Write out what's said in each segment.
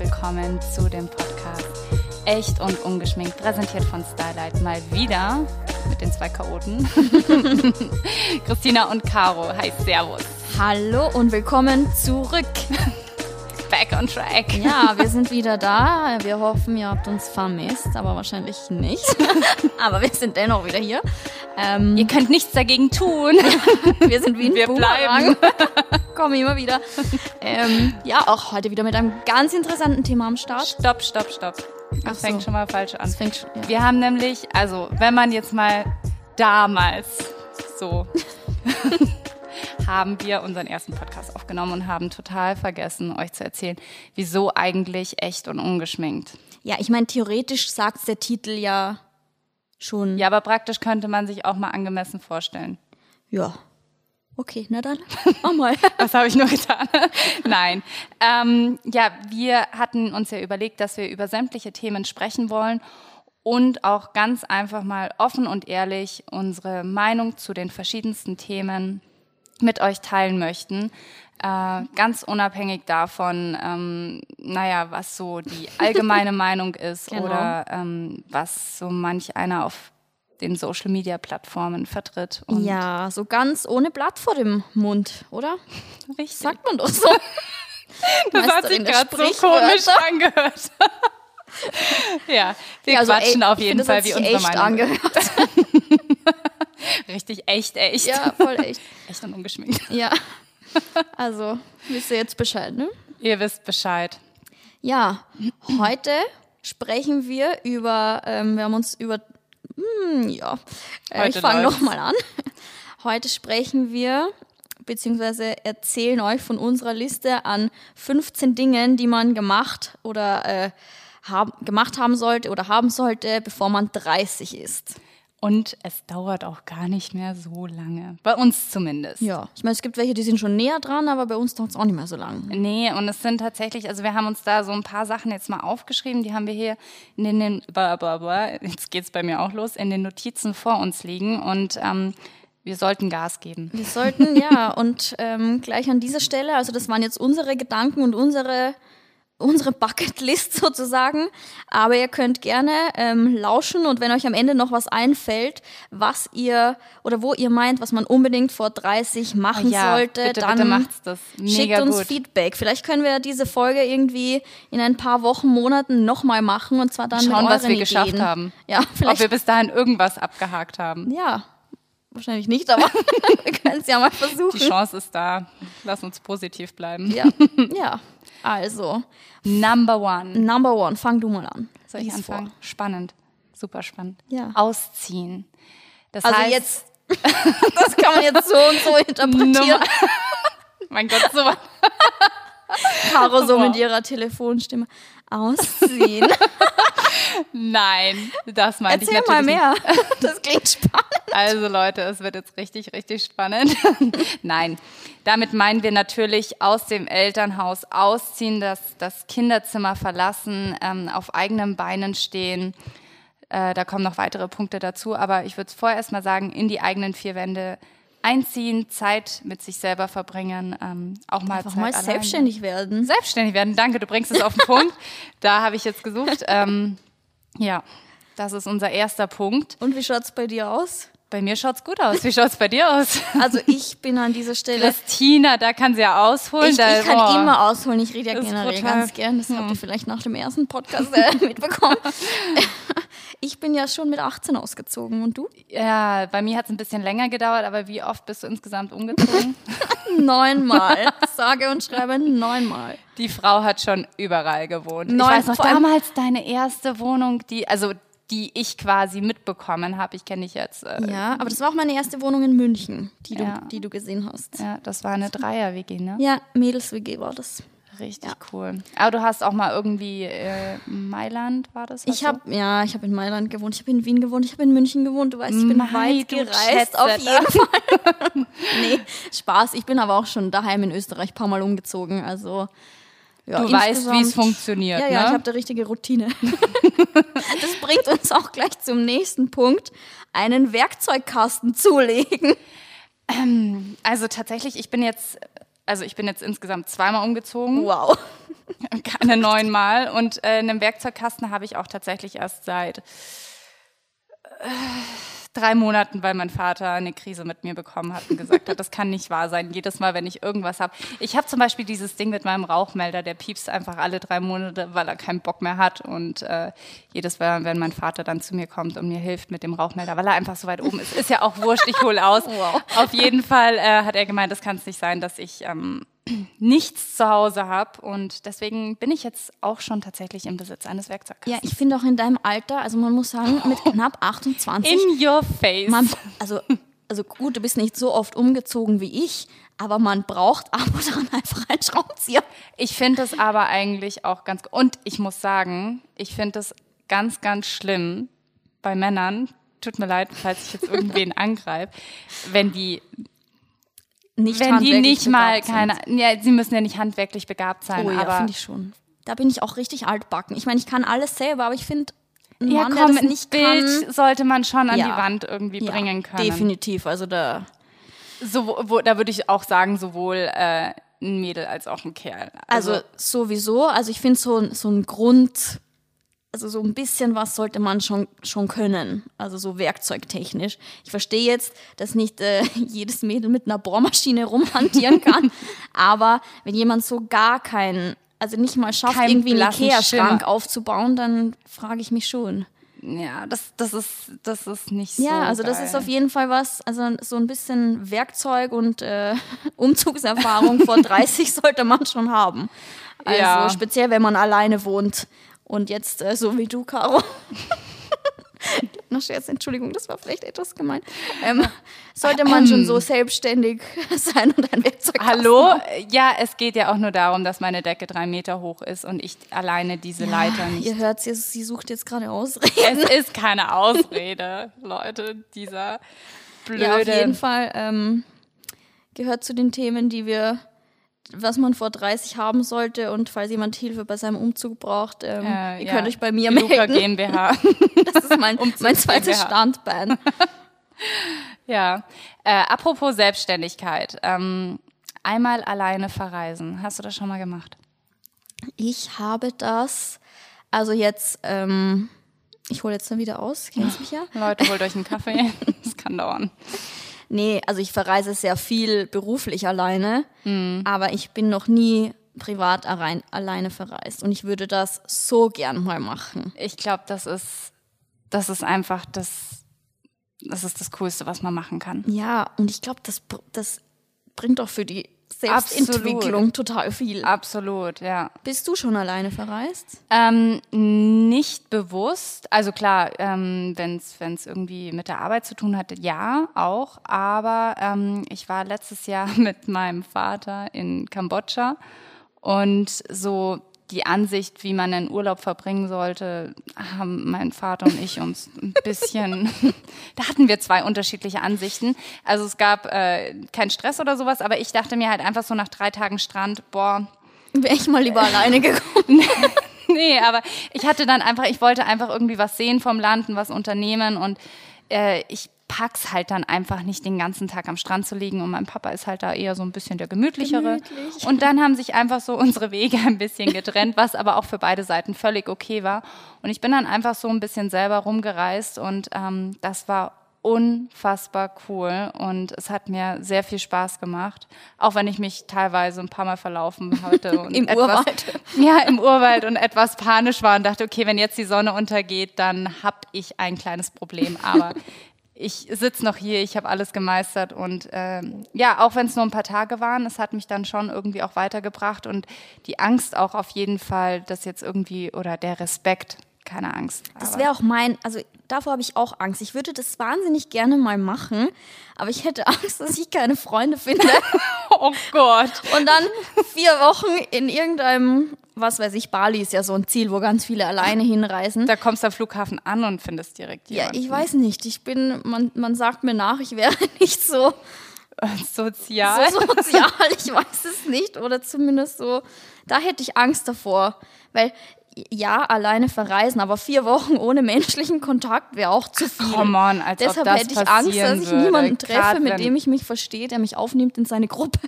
willkommen zu dem Podcast Echt und Ungeschminkt, präsentiert von Starlight mal wieder mit den zwei Chaoten. Christina und Caro. Hi, Servus. Hallo und willkommen zurück. Back on track. Ja, wir sind wieder da. Wir hoffen, ihr habt uns vermisst, aber wahrscheinlich nicht. aber wir sind dennoch wieder hier. Ähm, ihr könnt nichts dagegen tun. wir sind wie ein Wir Boomerang. bleiben. Kommen immer wieder. Ähm, ja, auch heute wieder mit einem ganz interessanten Thema am Start. Stopp, stopp, stopp. Das Ach so. fängt schon mal falsch an. Das fängt schon, ja. Wir haben nämlich, also wenn man jetzt mal damals so haben wir unseren ersten Podcast aufgenommen und haben total vergessen, euch zu erzählen, wieso eigentlich echt und ungeschminkt. Ja, ich meine, theoretisch sagt der Titel ja schon. Ja, aber praktisch könnte man sich auch mal angemessen vorstellen. Ja. Okay, na dann. Mach mal. Was habe ich nur getan? Nein. Ähm, ja, wir hatten uns ja überlegt, dass wir über sämtliche Themen sprechen wollen und auch ganz einfach mal offen und ehrlich unsere Meinung zu den verschiedensten Themen mit euch teilen möchten. Äh, ganz unabhängig davon, ähm, naja, was so die allgemeine Meinung ist Genau. oder ähm, was so manch einer auf den Social Media Plattformen vertritt. Und Ja, so ganz ohne Blatt vor dem Mund, oder? richtig. Sagt man doch so. Das hat sich gerade so komisch angehört. ja, wir Ja, also, quatschen ey, auf jeden Fall, wie unsere echt Meinung angehört. Richtig, echt, echt. Ja, voll echt. Echt und ungeschminkt. Ja. Also, wisst ihr jetzt Bescheid, ne? Ihr wisst Bescheid. Ja, heute sprechen wir über, ähm, wir haben uns über, hm, ja, äh, Heute ich fange nochmal an. Heute sprechen wir, beziehungsweise erzählen euch von unserer Liste an 15 Dingen, die man gemacht oder äh, haben, gemacht haben sollte oder haben sollte, bevor man 30 ist. Und es dauert auch gar nicht mehr so lange. Bei uns zumindest. Ja, ich meine, es gibt welche, die sind schon näher dran, aber bei uns dauert es auch nicht mehr so lang. Nee, und es sind tatsächlich, also wir haben uns da so ein paar Sachen jetzt mal aufgeschrieben, die haben wir hier in den, bla, bla, bla, jetzt geht's bei mir auch los, in den Notizen vor uns liegen und ähm, wir sollten Gas geben. Wir sollten, ja, und ähm, gleich an dieser Stelle, also das waren jetzt unsere Gedanken und unsere, unsere Bucketlist sozusagen, aber ihr könnt gerne ähm, lauschen und wenn euch am Ende noch was einfällt, was ihr oder wo ihr meint, was man unbedingt vor 30 machen Oh ja, sollte, bitte, dann bitte macht's das. schickt Mega uns gut. Feedback. Vielleicht können wir diese Folge irgendwie in ein paar Wochen, Monaten nochmal machen und zwar dann Schauen, was wir Ideen. geschafft haben. Ja, Ob vielleicht wir bis dahin irgendwas abgehakt haben. ja, wahrscheinlich nicht, aber wir können es ja mal versuchen. Die Chance ist da. Lass uns positiv bleiben. Ja, ja. Also, Number one. Number one, fang du mal an. Soll ich Lies anfangen? vor. Spannend. Super spannend. Ja. Ausziehen. Das Also heißt, jetzt, das kann man jetzt so und so interpretieren. Nummer- mein Gott, so Caro so mit ihrer Telefonstimme. Ausziehen. Nein, das meinte Erzähl ich mal natürlich mehr. Das klingt spannend. Nicht. Also Leute, es wird jetzt richtig, richtig spannend. Nein, damit meinen wir natürlich aus dem Elternhaus ausziehen, das, das Kinderzimmer verlassen, ähm, auf eigenen Beinen stehen. Äh, da kommen noch weitere Punkte dazu, aber ich würde vorher erst mal sagen, in die eigenen vier Wände einziehen, Zeit mit sich selber verbringen, ähm, auch mal Einfach Zeit mal alleine. selbstständig werden. Selbstständig werden, danke, du bringst es auf den Punkt. Da habe ich jetzt gesucht. Ähm, ja, das ist unser erster Punkt. Und wie schaut's bei dir aus? Bei mir schaut's gut aus. Wie schaut's bei dir aus? Also ich bin an dieser Stelle. Christina, da kann sie ja ausholen. Ich, da, ich kann boah. immer ausholen. Ich rede ja generell brutal. ganz gern. Das habt ihr vielleicht nach dem ersten Podcast äh, mitbekommen. Ich bin ja schon mit 18 ausgezogen. Und du? Ja, bei mir hat's ein bisschen länger gedauert, aber wie oft bist du insgesamt umgezogen? Neunmal. Sage und schreibe neunmal. die Frau hat schon überall gewohnt. Neun- ich weiß noch, damals deine erste Wohnung, die, also die ich quasi mitbekommen habe. Ich kenne dich jetzt. Äh, Ja, aber das war auch meine erste Wohnung in München, die du, Ja. die du gesehen hast. ja, das war eine Dreier-WG, ne? Ja, Mädels-WG war das. Richtig cool. Aber du hast auch mal irgendwie äh, Mailand, war das? Ich habe ja, ich habe in Mailand gewohnt, ich habe in Wien gewohnt, ich habe in München gewohnt. Du weißt, ich bin Mei, weit gereist, auf jeden Fall. nee, Spaß. Ich bin aber auch schon daheim in Österreich ein paar Mal umgezogen. Also ja, Du weißt, wie es funktioniert, Ja, ja, ne? ich habe da richtige Routine. das bringt uns auch gleich zum nächsten Punkt: einen Werkzeugkasten zulegen. Also tatsächlich, ich bin jetzt also ich bin jetzt insgesamt zweimal umgezogen, Wow. keine neunmal. Und äh, einen Werkzeugkasten habe ich auch tatsächlich erst seit äh, drei Monaten, weil mein Vater eine Krise mit mir bekommen hat und gesagt hat, das kann nicht wahr sein. Jedes Mal, wenn ich irgendwas habe. Ich habe zum Beispiel dieses Ding mit meinem Rauchmelder, der piepst einfach alle drei Monate, weil er keinen Bock mehr hat. Und äh, jedes Mal, wenn mein Vater dann zu mir kommt und mir hilft mit dem Rauchmelder, weil er einfach so weit oben ist, ist ja auch wurscht, ich hole aus. Wow. Auf jeden Fall äh, hat er gemeint, das kann es nicht sein, dass ich ähm, nichts zu Hause habe. Und deswegen bin ich jetzt auch schon tatsächlich im Besitz eines Werkzeugkastens. Ja, ich finde auch in deinem Alter, also man muss sagen, mit knapp 28, In your face. man, also, also gut, du bist nicht so oft umgezogen wie ich, aber man braucht ab und an einfach einen Schraubenzieher. Ich finde es aber eigentlich auch ganz. Und ich muss sagen, ich finde es ganz, ganz schlimm bei Männern. Tut mir leid, falls ich jetzt irgendwen angreife, wenn die, Nicht wenn die nicht mal keine, ja, sie müssen ja nicht handwerklich begabt sein, Oh ja, aber finde ich schon. Da bin ich auch richtig altbacken. Ich meine, ich kann alles selber, aber ich finde, ein ja, Mann, komm, der nicht Bild kann, sollte man schon an Ja. die Wand irgendwie ja, bringen können. Definitiv, also da. So, wo, da würde ich auch sagen, sowohl äh, ein Mädel als auch ein Kerl. Also, sowieso, also ich finde so, so ein Grund, also so ein bisschen was sollte man schon, schon können, also so werkzeugtechnisch. Ich verstehe jetzt, dass nicht äh, jedes Mädel mit einer Bohrmaschine rumhantieren kann, aber wenn jemand so gar keinen, also nicht mal schafft, Keinen irgendwie einen Ikea-Schrank aufzubauen, dann frage ich mich schon. ja, das, das ist, das ist nicht so. Ja, also das geil. ist auf jeden Fall was, also so ein bisschen Werkzeug und äh, Umzugserfahrung vor 30 sollte man schon haben. Also Ja. speziell, wenn man alleine wohnt und jetzt äh, so wie du, Caro. Noch Scherz, Entschuldigung, das war vielleicht etwas gemein. Ähm, sollte man schon so selbstständig sein und ein Werkzeug Hallo? Ja, es geht ja auch nur darum, dass meine Decke drei Meter hoch ist und ich alleine diese Leiter nicht. Ihr hört sie, sie sucht jetzt gerade Ausreden. Es ist keine Ausrede, Leute, dieser blöde. Ja, auf jeden Fall ähm, gehört zu den Themen, die wir, was man vor 30 haben sollte und falls jemand Hilfe bei seinem Umzug braucht, ähm, Äh, ihr ja. könnt euch bei mir Luca melden. GmbH. Das ist mein, mein zweites GmbH. Standbein. ja. Äh, apropos Selbstständigkeit. Ähm, einmal alleine verreisen. Hast du das schon mal gemacht? Ich habe das, also jetzt, ähm, ich hole jetzt dann wieder aus, kennst mich ja? Leute, holt euch einen Kaffee. Das kann dauern. Nee, also ich verreise sehr viel beruflich alleine, Mhm. aber ich bin noch nie privat allein, alleine verreist und ich würde das so gern mal machen. Ich glaube, das ist, das ist einfach das, das ist das Coolste, was man machen kann. Ja, und ich glaube, das, das bringt auch für die Selbstentwicklung total viel. Absolut, ja. Bist du schon alleine verreist? Ähm, nicht bewusst. Also klar, ähm, wenn es irgendwie mit der Arbeit zu tun hatte, ja, auch. Aber ähm, ich war letztes Jahr mit meinem Vater in Kambodscha und so die Ansicht, wie man einen Urlaub verbringen sollte, haben mein Vater und ich uns ein bisschen, da hatten wir zwei unterschiedliche Ansichten. Also es gab äh, keinen Stress oder sowas, aber ich dachte mir halt einfach so nach drei Tagen Strand, boah, Wäre ich mal lieber alleine gekommen. nee, aber ich hatte dann einfach, ich wollte einfach irgendwie was sehen vom Land und was unternehmen und äh, ich pack's halt dann einfach nicht den ganzen Tag am Strand zu liegen und mein Papa ist halt da eher so ein bisschen der gemütlichere. Gemütlich. Und dann haben sich einfach so unsere Wege ein bisschen getrennt, was aber auch für beide Seiten völlig okay war. Und ich bin dann einfach so ein bisschen selber rumgereist und ähm, das war unfassbar cool und es hat mir sehr viel Spaß gemacht, auch wenn ich mich teilweise ein paar Mal verlaufen hatte und Im etwas, Urwald. ja, im Urwald und etwas panisch war und dachte, okay, wenn jetzt die Sonne untergeht, dann habe ich ein kleines Problem. Aber ich sitze noch hier, ich habe alles gemeistert und ähm, ja, auch wenn es nur ein paar Tage waren, es hat mich dann schon irgendwie auch weitergebracht und die Angst auch auf jeden Fall, dass jetzt irgendwie oder der Respekt, keine Angst. Das wäre auch mein, also davor habe ich auch Angst. Ich würde das wahnsinnig gerne mal machen, aber ich hätte Angst, dass ich keine Freunde finde oh Gott. und dann vier Wochen in irgendeinem, was weiß ich, Bali ist ja so ein Ziel, wo ganz viele alleine hinreisen. Da kommst du am Flughafen an und findest direkt Ja, jemanden. ich weiß nicht. Ich bin, man, man sagt mir nach, ich wäre nicht so, Sozial. so sozial. Ich weiß es nicht. Oder zumindest so, da hätte ich Angst davor. Weil ja, alleine verreisen, aber vier Wochen ohne menschlichen Kontakt wäre auch zu viel. Come on, als Deshalb ob das hätte ich Angst, dass ich niemanden treffe, Grad mit dem ich mich verstehe, der mich aufnimmt in seine Gruppe.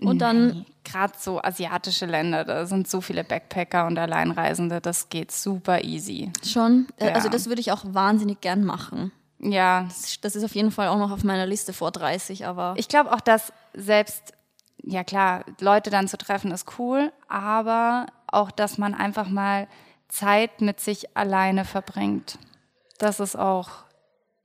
Und dann, Gerade so asiatische Länder, da sind so viele Backpacker und Alleinreisende, das geht super easy. schon, äh, Ja. also das würde ich auch wahnsinnig gern machen. Ja, Das ist auf jeden Fall auch noch auf meiner Liste vor 30, aber ich glaube auch, dass selbst, ja klar, Leute dann zu treffen ist cool, aber auch, dass man einfach mal Zeit mit sich alleine verbringt. Das ist auch,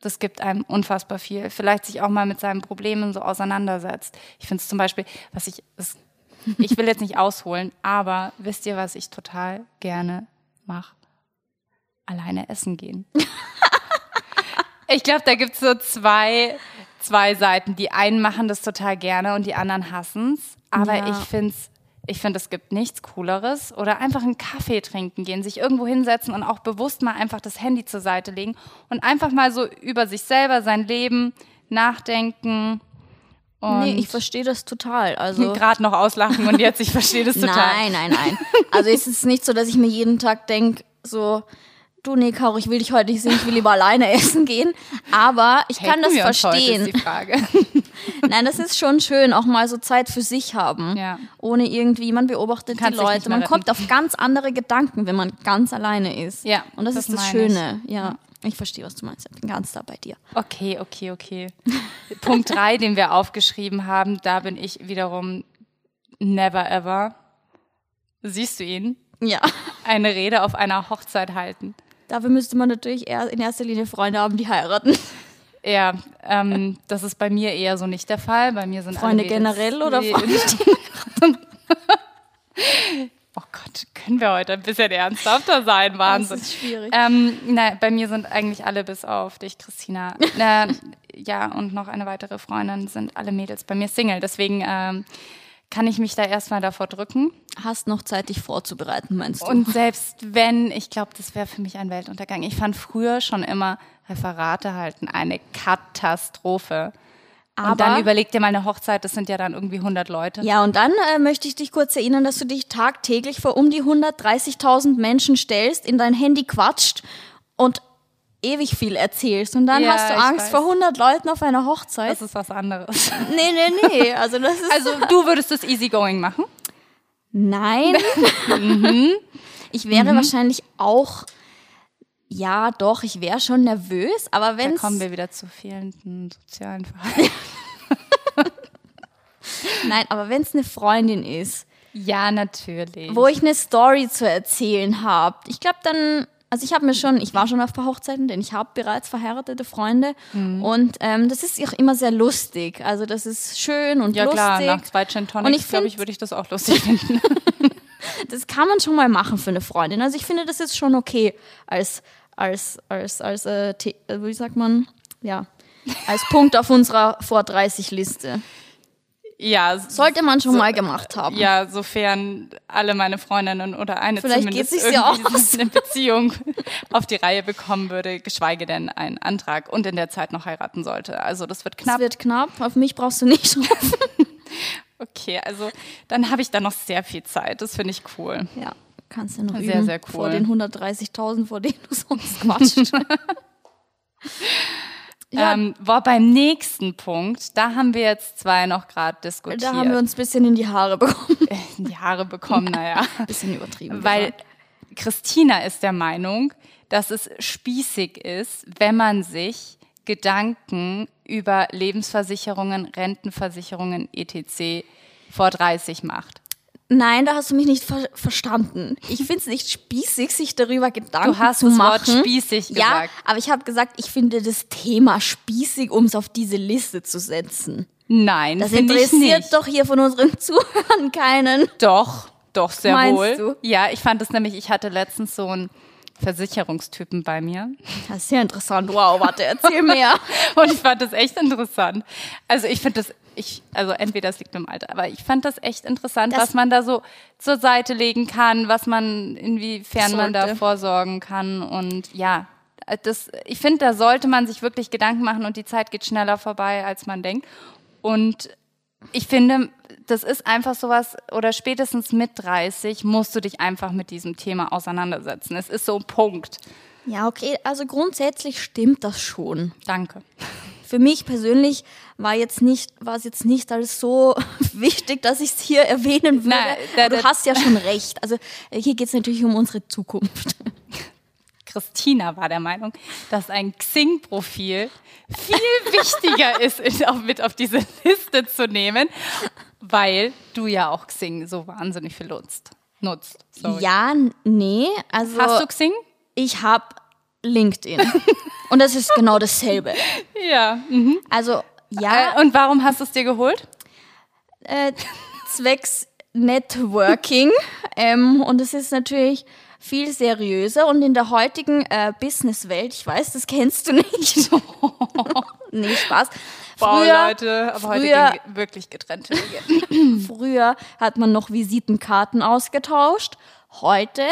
das gibt einem unfassbar viel. Vielleicht sich auch mal mit seinen Problemen so auseinandersetzt. Ich finde es zum Beispiel, was ich, es, ich will jetzt nicht ausholen, aber wisst ihr, was ich total gerne mache? Alleine essen gehen. Ich glaube, da gibt es so zwei, zwei Seiten. Die einen machen das total gerne und die anderen hassen es. Aber Ja. ich finde ich finde, es gibt nichts Cooleres. Oder einfach einen Kaffee trinken gehen, sich irgendwo hinsetzen und auch bewusst mal einfach das Handy zur Seite legen und einfach mal so über sich selber, sein Leben nachdenken. Und nee, ich verstehe das total. Also gerade noch auslachen und jetzt, ich verstehe das total. Nein, nein, nein. Also es ist nicht so, dass ich mir jeden Tag denke, so, du nee, Caro, ich will dich heute nicht sehen, ich will lieber alleine essen gehen. Aber ich kann Haten das verstehen. Heute, ist die Frage. Nein, das ist schon schön, auch mal so Zeit für sich haben. Ja. Ohne irgendwie, man beobachtet die Leute. Man kommt auf ganz andere Gedanken, wenn man ganz alleine ist. Ja, Und das, das ist das meine ich. Schöne. Ja. Ich verstehe, was du meinst. Ich bin ganz da bei dir. Okay, okay, okay. Punkt drei, den wir aufgeschrieben haben, da bin ich wiederum never ever. Siehst du ihn? Ja. Eine Rede auf einer Hochzeit halten. Dafür müsste man natürlich eher in erster Linie Freunde haben, die heiraten. Ja, ähm, das ist bei mir eher so nicht der Fall. Bei mir sind Freunde generell oder Nee, Freunde? Oh Gott, können wir heute ein bisschen ernsthafter sein? Wahnsinn. Das ist schwierig. Ähm, nein, bei mir sind eigentlich alle bis auf dich, Christina. äh, ja, und noch eine weitere Freundin sind alle Mädels bei mir Single. Deswegen ähm, kann ich mich da erstmal davor drücken. Hast noch Zeit, dich vorzubereiten, meinst du? Und selbst wenn, ich glaube, das wäre für mich ein Weltuntergang. Ich fand früher schon immer Referate halten eine Katastrophe. Aber- und dann überleg dir mal eine Hochzeit, das sind ja dann irgendwie 100 Leute. Ja, und dann äh, möchte ich dich kurz erinnern, dass du dich tagtäglich vor um die 130.000 Menschen stellst, in dein Handy quatscht und ewig viel erzählst. Und dann Ja, hast du Angst vor 100 Leuten auf einer Hochzeit. Das ist was anderes. nee, nee, nee. Also das ist Also du würdest das easygoing machen? Nein. Ich wäre wahrscheinlich auch, ja, doch, ich wäre schon nervös, aber Da wenn kommen wir wieder zu fehlenden sozialen Verhalten. nein, aber wenn es eine Freundin ist, Ja, natürlich. wo ich eine Story zu erzählen habe, ich glaube dann, also ich habe mir schon, ich war schon auf ein paar Hochzeiten, denn ich habe bereits verheiratete Freunde Mhm. und ähm, das ist auch immer sehr lustig. Also das ist schön und ja lustig. klar, nach zwei Gin Und Tonics, ich glaube ich, würde ich das auch lustig finden. Das kann man schon mal machen für eine Freundin. Also ich finde, das ist schon okay als, als, als, als, äh, äh, wie sagt man, ja, als Punkt auf unserer vor 30 Liste. Ja, Sollte man schon mal gemacht haben. ja, sofern alle meine Freundinnen oder eine Vielleicht zumindest geht ja irgendwie aus. eine Beziehung auf die Reihe bekommen würde, geschweige denn einen Antrag und in der Zeit noch heiraten sollte. Also das wird knapp. wird knapp. Auf mich brauchst du nicht hoffen. Okay, also dann habe ich da noch sehr viel Zeit. Das finde ich cool. Ja, kannst du noch Sehr, üben sehr cool. vor den 130.000, vor denen du sonst quatscht. Ja. Ähm, war beim nächsten Punkt, da haben wir jetzt zwei noch gerade diskutiert. da haben wir uns ein bisschen in die Haare bekommen. in die Haare bekommen, naja. Ein bisschen übertrieben. Weil gesagt. Christina ist der Meinung, dass es spießig ist, wenn man sich Gedanken über Lebensversicherungen, Rentenversicherungen etc. vor 30 macht. Nein, da hast du mich nicht ver verstanden. Ich finde es nicht spießig, sich darüber Gedanken Du hast zu das machen. Wort spießig Ja, gesagt. aber ich habe gesagt, ich finde das Thema spießig, um es auf diese Liste zu setzen. Nein, Das interessiert doch hier von unseren Zuhörern keinen. Doch, doch, sehr Meinst wohl. du? Ja, ich fand es nämlich, ich hatte letztens so einen Versicherungstypen bei mir. Das ist sehr interessant. Wow, warte, erzähl mehr. Und ich fand das echt interessant. Also ich finde das, ich, also entweder es liegt im Alter, aber ich fand das echt interessant, Das- was man da so zur Seite legen kann, was man, inwiefern man da Sollte. vorsorgen kann. Und ja, das, ich finde, da sollte man sich wirklich Gedanken machen und die Zeit geht schneller vorbei, als man denkt. Und ich finde, das ist einfach sowas, oder spätestens mit 30 musst du dich einfach mit diesem Thema auseinandersetzen. Es ist so ein Punkt. Ja, okay, also grundsätzlich stimmt das schon. Danke. Für mich persönlich war jetzt nicht, war es jetzt nicht alles so wichtig, dass ich es hier erwähnen würde. Nein, da- du hast ja schon recht. Also äh, hier geht es natürlich um unsere Zukunft. Christina war der Meinung, dass ein Xing-Profil viel wichtiger ist, auf, mit auf diese Liste zu nehmen, weil du ja auch Xing so wahnsinnig viel nutzt. nutzt. Sorry. Ja, nee, also Hast du Xing? ich habe LinkedIn. Und das ist genau dasselbe. Ja. Mhm. Also ja, Äh, und warum hast du es dir geholt? äh, zwecks Networking. ähm, und es ist natürlich viel seriöser und in der heutigen äh, Businesswelt, ich weiß, das kennst du nicht. nee, Spaß. Wow, Früher, Leute, aber heute früher, gehen wirklich getrennte Wege. früher hat man noch Visitenkarten ausgetauscht. Heute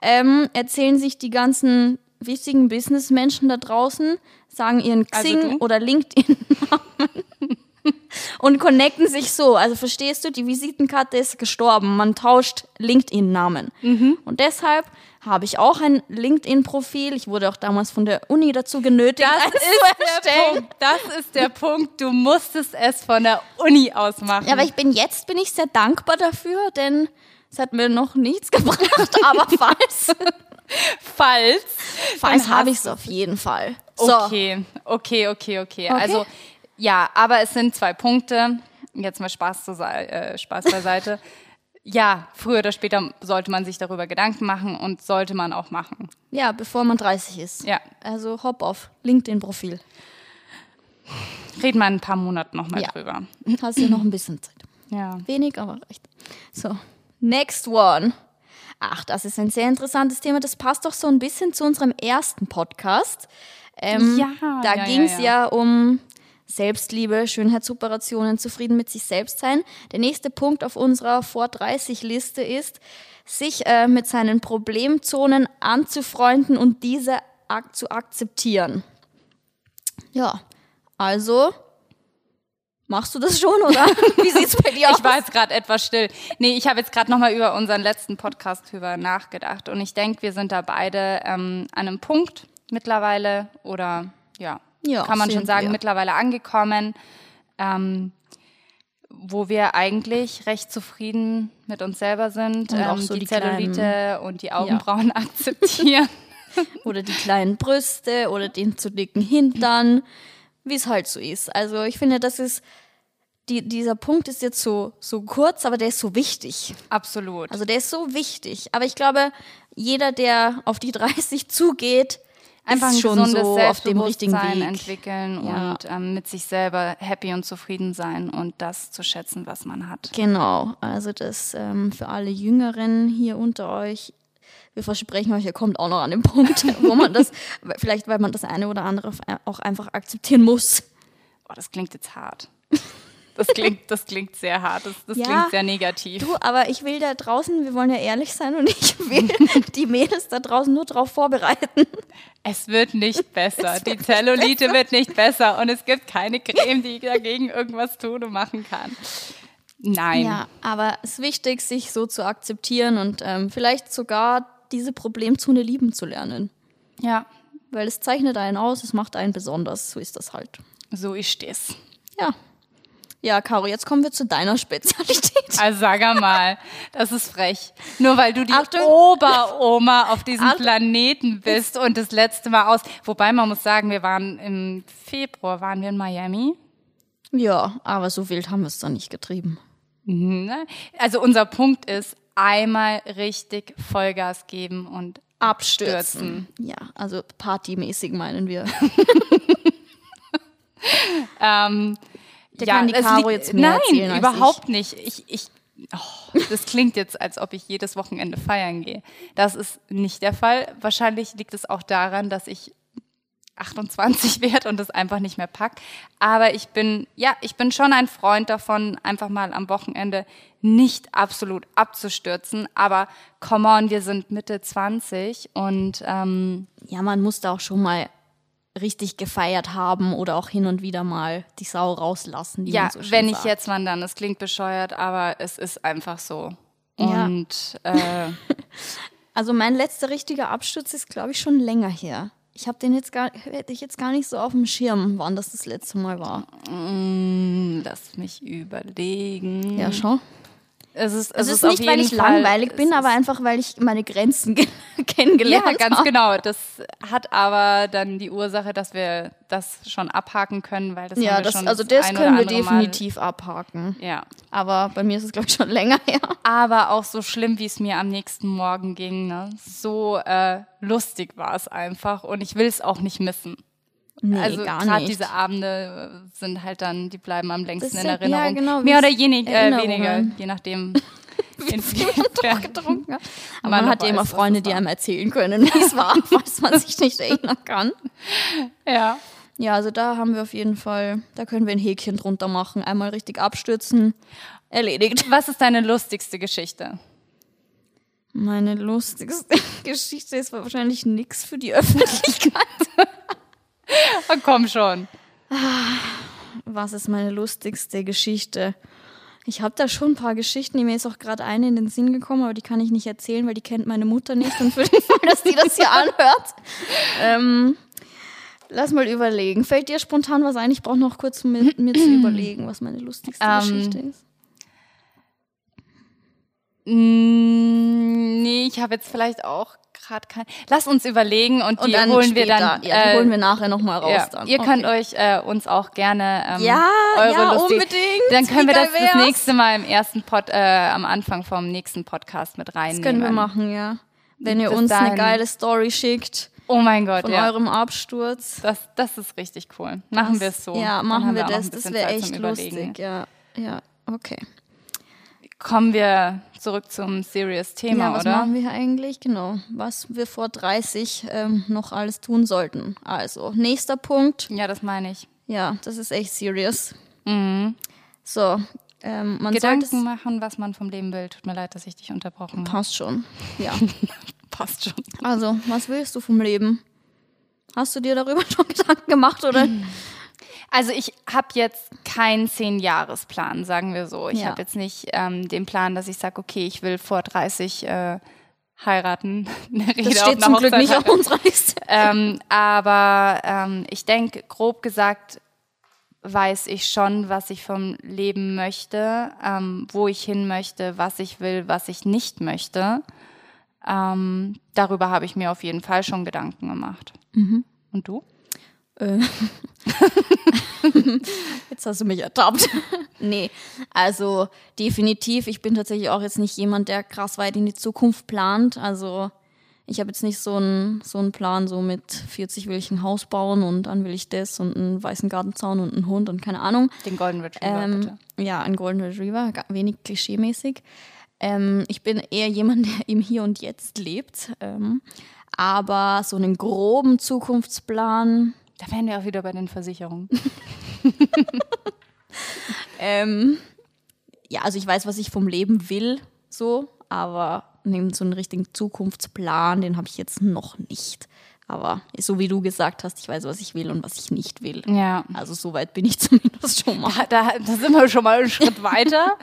ähm, erzählen sich die ganzen wichtigen Businessmenschen da draußen, sagen ihren Also Xing du? oder LinkedIn-Namen und connecten sich so. Also verstehst du, die Visitenkarte ist gestorben. Man tauscht LinkedIn-Namen. Mhm. Und deshalb habe ich auch ein LinkedIn-Profil. Ich wurde auch damals von der Uni dazu genötigt, Das ist zu der. Punkt. Das ist der Punkt. Du musstest es von der Uni aus machen. Ja, aber ich bin jetzt bin ich sehr dankbar dafür, denn es hat mir noch nichts gebracht. Aber falls, falls, falls habe ich es auf jeden Fall. So, Okay, okay, okay, okay. Also ja, aber es sind zwei Punkte. Jetzt mal Spaß, zu, sei- äh, Spaß beiseite. ja, früher oder später sollte man sich darüber Gedanken machen und sollte man auch machen. ja, bevor man 30 ist. Ja, Also hopp auf LinkedIn-Profil. reden wir in ein paar Monaten nochmal Ja. drüber. Hast ja noch ein bisschen Zeit. Ja. Wenig, aber recht. So, next one. Ach, das ist ein sehr interessantes Thema. Das passt doch so ein bisschen zu unserem ersten Podcast. Ähm, Ja, da ja, ging es ja. ja um Selbstliebe, Schönheitsoperationen, zufrieden mit sich selbst sein. Der nächste Punkt auf unserer Vor 30 Liste ist, sich äh, mit seinen Problemzonen anzufreunden und diese ak zu akzeptieren. Ja, also machst du das schon oder wie sieht's bei dir aus? Ich war jetzt gerade etwas still. Nee, ich habe jetzt gerade nochmal über unseren letzten Podcast drüber nachgedacht und ich denke, wir sind da beide ähm, an einem Punkt mittlerweile oder ja, Ja, kann man schon sagen, wir. mittlerweile angekommen, ähm, wo wir eigentlich recht zufrieden mit uns selber sind, Und auch ähm, so die, die Zellulite und die Augenbrauen akzeptieren. oder die kleinen Brüste oder den zu dicken Hintern, wie es halt so ist. Also ich finde, das ist, die, dieser Punkt ist jetzt so, so kurz, aber der ist so wichtig. Absolut. Also der ist so wichtig. Aber ich glaube, jeder, der auf die 30 zugeht, einfach ein ist schon gesundes so auf dem richtigen Weg. entwickeln Ja. und ähm, mit sich selber happy und zufrieden sein und das zu schätzen, was man hat. Genau, also das ähm, für alle Jüngeren hier unter euch. Wir versprechen euch, ihr kommt auch noch an den Punkt, wo man das, vielleicht weil man das eine oder andere auch einfach akzeptieren muss. Boah, das klingt jetzt hart. Das klingt, das klingt sehr hart. Das, das Ja. klingt sehr negativ. Du, aber ich will da draußen, wir wollen ja ehrlich sein und ich will die Mädels da draußen nur darauf vorbereiten. Es wird nicht besser. Die Zellulite wird nicht besser und es gibt keine Creme, die dagegen irgendwas tun und machen kann. Nein. Ja, aber es ist wichtig, sich so zu akzeptieren und ähm, vielleicht sogar diese Problemzone lieben zu lernen. ja, Weil es zeichnet einen aus, es macht einen besonders, so ist das halt. so ist es. Ja. Ja, Caro, jetzt kommen wir zu deiner Spezialität. Also sag mal, das ist frech. Nur weil du die Achtung. Oberoma auf diesem Achtung. Planeten bist und das letzte Mal aus. Wobei man muss sagen, wir waren im Februar, waren wir in Miami. Ja, aber so wild haben wir es dann nicht getrieben. Ne? Also unser Punkt ist, einmal richtig Vollgas geben und Abstürzen. Ja, also partymäßig meinen wir. ähm, Der kann die Caro jetzt mehr Nein, erzählen überhaupt nicht. Ich, ich, oh, das klingt jetzt, als ob ich jedes Wochenende feiern gehe. Das ist nicht der Fall. Wahrscheinlich liegt es auch daran, dass ich 28 werde und das einfach nicht mehr pack. Aber ich bin, ja, ich bin schon ein Freund davon, einfach mal am Wochenende nicht absolut abzustürzen. Aber come on, wir sind Mitte 20 und ähm, Ja, man muss da auch schon mal richtig gefeiert haben oder auch hin und wieder mal die Sau rauslassen. Ja, so wenn ich sagt. jetzt wandern, das klingt bescheuert, aber es ist einfach so. Ja. Und äh, Also mein letzter richtiger Absturz ist, glaube ich, schon länger her. Ich habe den jetzt gar, hätte ich jetzt gar nicht so auf dem Schirm, wann das das letzte Mal war. mm, lass mich überlegen. Ja, schon. Es ist, Es es ist auf nicht, weil ich Fall- langweilig bin, aber ist- einfach, weil ich meine Grenzen ge- kennengelernt Ja, ganz habe. genau. Das hat aber dann die Ursache, dass wir das schon abhaken können, weil das Ja, haben wir das, schon also das können wir andere Mal- definitiv abhaken. Ja. Aber bei mir ist es, glaube ich, schon länger her. Aber auch so schlimm, wie es mir am nächsten Morgen ging. Ne? So äh, lustig war es einfach und ich will es auch nicht missen. Nee, also gerade diese Abende äh, sind halt dann, die bleiben am längsten Das in sind- Erinnerung. ja, genau, Mehr oder jenig, äh, weniger, je nachdem. inwiefern getrunken hat. Aber man man hat immer weiß, was Freunde, die einem erzählen können, wie es war, falls man sich nicht erinnern kann. Ja. Ja, also da haben wir auf jeden Fall, da können wir ein Häkchen drunter machen. Einmal richtig abstürzen, erledigt. Was ist deine lustigste Geschichte? Meine lustigste Geschichte ist wahrscheinlich nichts für die Öffentlichkeit. Oh, komm schon. Was ist meine lustigste Geschichte? Ich habe da schon ein paar Geschichten, die mir ist auch gerade eine in den Sinn gekommen, aber die kann ich nicht erzählen, weil die kennt meine Mutter nicht und für den Fall, dass die das hier anhört. Ähm, lass mal überlegen. Fällt dir spontan was ein? Ich brauche noch kurz mit mir zu überlegen, was meine lustigste Ähm, Geschichte ist. Mm, Nee, ich habe jetzt vielleicht auch gerade kein. Lass uns überlegen und die dann holen wir später. dann. Ja, die äh, holen wir nachher nochmal raus ja. dann. Ihr Okay. könnt euch äh, uns auch gerne ähm, Ja, eure ja, lustig- unbedingt. Dann können Wie wir das geil das wär's? nächste Mal im ersten Pod, äh, am Anfang vom nächsten Podcast mit reinnehmen. Das können wir machen, ja. Wenn ihr Bis uns eine dahin. geile Story schickt Oh mein Gott, von ja. eurem Absturz. Das, das ist richtig cool. Machen wir es so. Ja, Dann machen wir noch das. Das wäre echt lustig. Ja, ja, okay. Kommen wir zurück zum Serious-Thema, ja, was oder? machen wir eigentlich? Genau, was wir vor 30 ähm, noch alles tun sollten. Also, nächster Punkt. Ja, das meine ich. Ja, das ist echt serious. So, ähm, man sollte Gedanken machen, was man vom Leben will. Tut mir leid, dass ich dich unterbrochen habe. Passt schon. Ja. Passt schon. Also, was willst du vom Leben? Hast du dir darüber schon Gedanken gemacht oder? Also ich habe jetzt keinen Zehn-Jahres-Plan, sagen wir so. Ich Ja. habe jetzt nicht ähm, den Plan, dass ich sage, okay, ich will vor 30 äh, heiraten. Eine Rede Das auf steht zum Glück Hochzeit nicht auf halten. unserer Liste. ähm, aber ähm, ich denke, grob gesagt, weiß ich schon, was ich vom Leben möchte, ähm, wo ich hin möchte, was ich will, was ich nicht möchte. Ähm, darüber habe ich mir auf jeden Fall schon Gedanken gemacht. Mhm. Und du? Äh. Jetzt hast du mich ertappt. nee, also definitiv. Ich bin tatsächlich auch jetzt nicht jemand, der krass weit in die Zukunft plant. Also ich habe jetzt nicht so einen so einen Plan, so mit 40 will ich ein Haus bauen und dann will ich das und einen weißen Gartenzaun und einen Hund und keine Ahnung. Den Golden Retriever, Ähm, bitte. ja, ein Golden Retriever, wenig klischeemäßig. Ähm, ich bin eher jemand, der im Hier und Jetzt lebt. Ähm, aber so einen groben Zukunftsplan, Da wären wir auch wieder bei den Versicherungen. Ähm, ja, also ich weiß, was ich vom Leben will, so, aber neben so einen richtigen Zukunftsplan, den habe ich jetzt noch nicht. Aber so wie du gesagt hast, ich weiß, was ich will und was ich nicht will. Ja. Also so weit bin ich zumindest schon mal. Da, da sind wir schon mal einen Schritt weiter.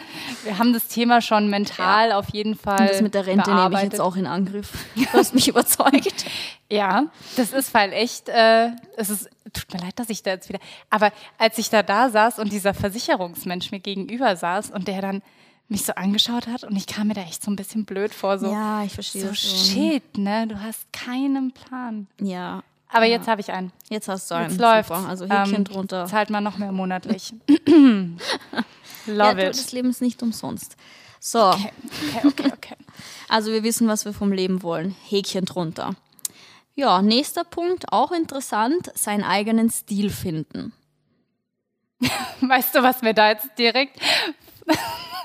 Wir haben das Thema schon mental auf jeden Fall. Das mit der Rente nehme ich jetzt auch in Angriff. Du hast mich überzeugt. Ja, das ist weil echt, äh, es ist, tut mir leid, dass ich da jetzt wieder, aber als ich da da saß und dieser Versicherungsmensch mir gegenüber saß und der dann mich so angeschaut hat und ich kam mir da echt so ein bisschen blöd vor, so, Ja, ich verstehe so shit, ne, du hast keinen Plan. Ja, Aber jetzt habe ich einen. jetzt hast du einen. Jetzt. Super. Also Häkchen Ähm, drunter. Zahlt man noch mehr monatlich. Ja, Love du, it. das Leben ist nicht umsonst. So, Okay, okay, okay, okay. Also wir wissen, was wir vom Leben wollen. Häkchen drunter. Ja, nächster Punkt, auch interessant, seinen eigenen Stil finden. Weißt du, was mir da jetzt direkt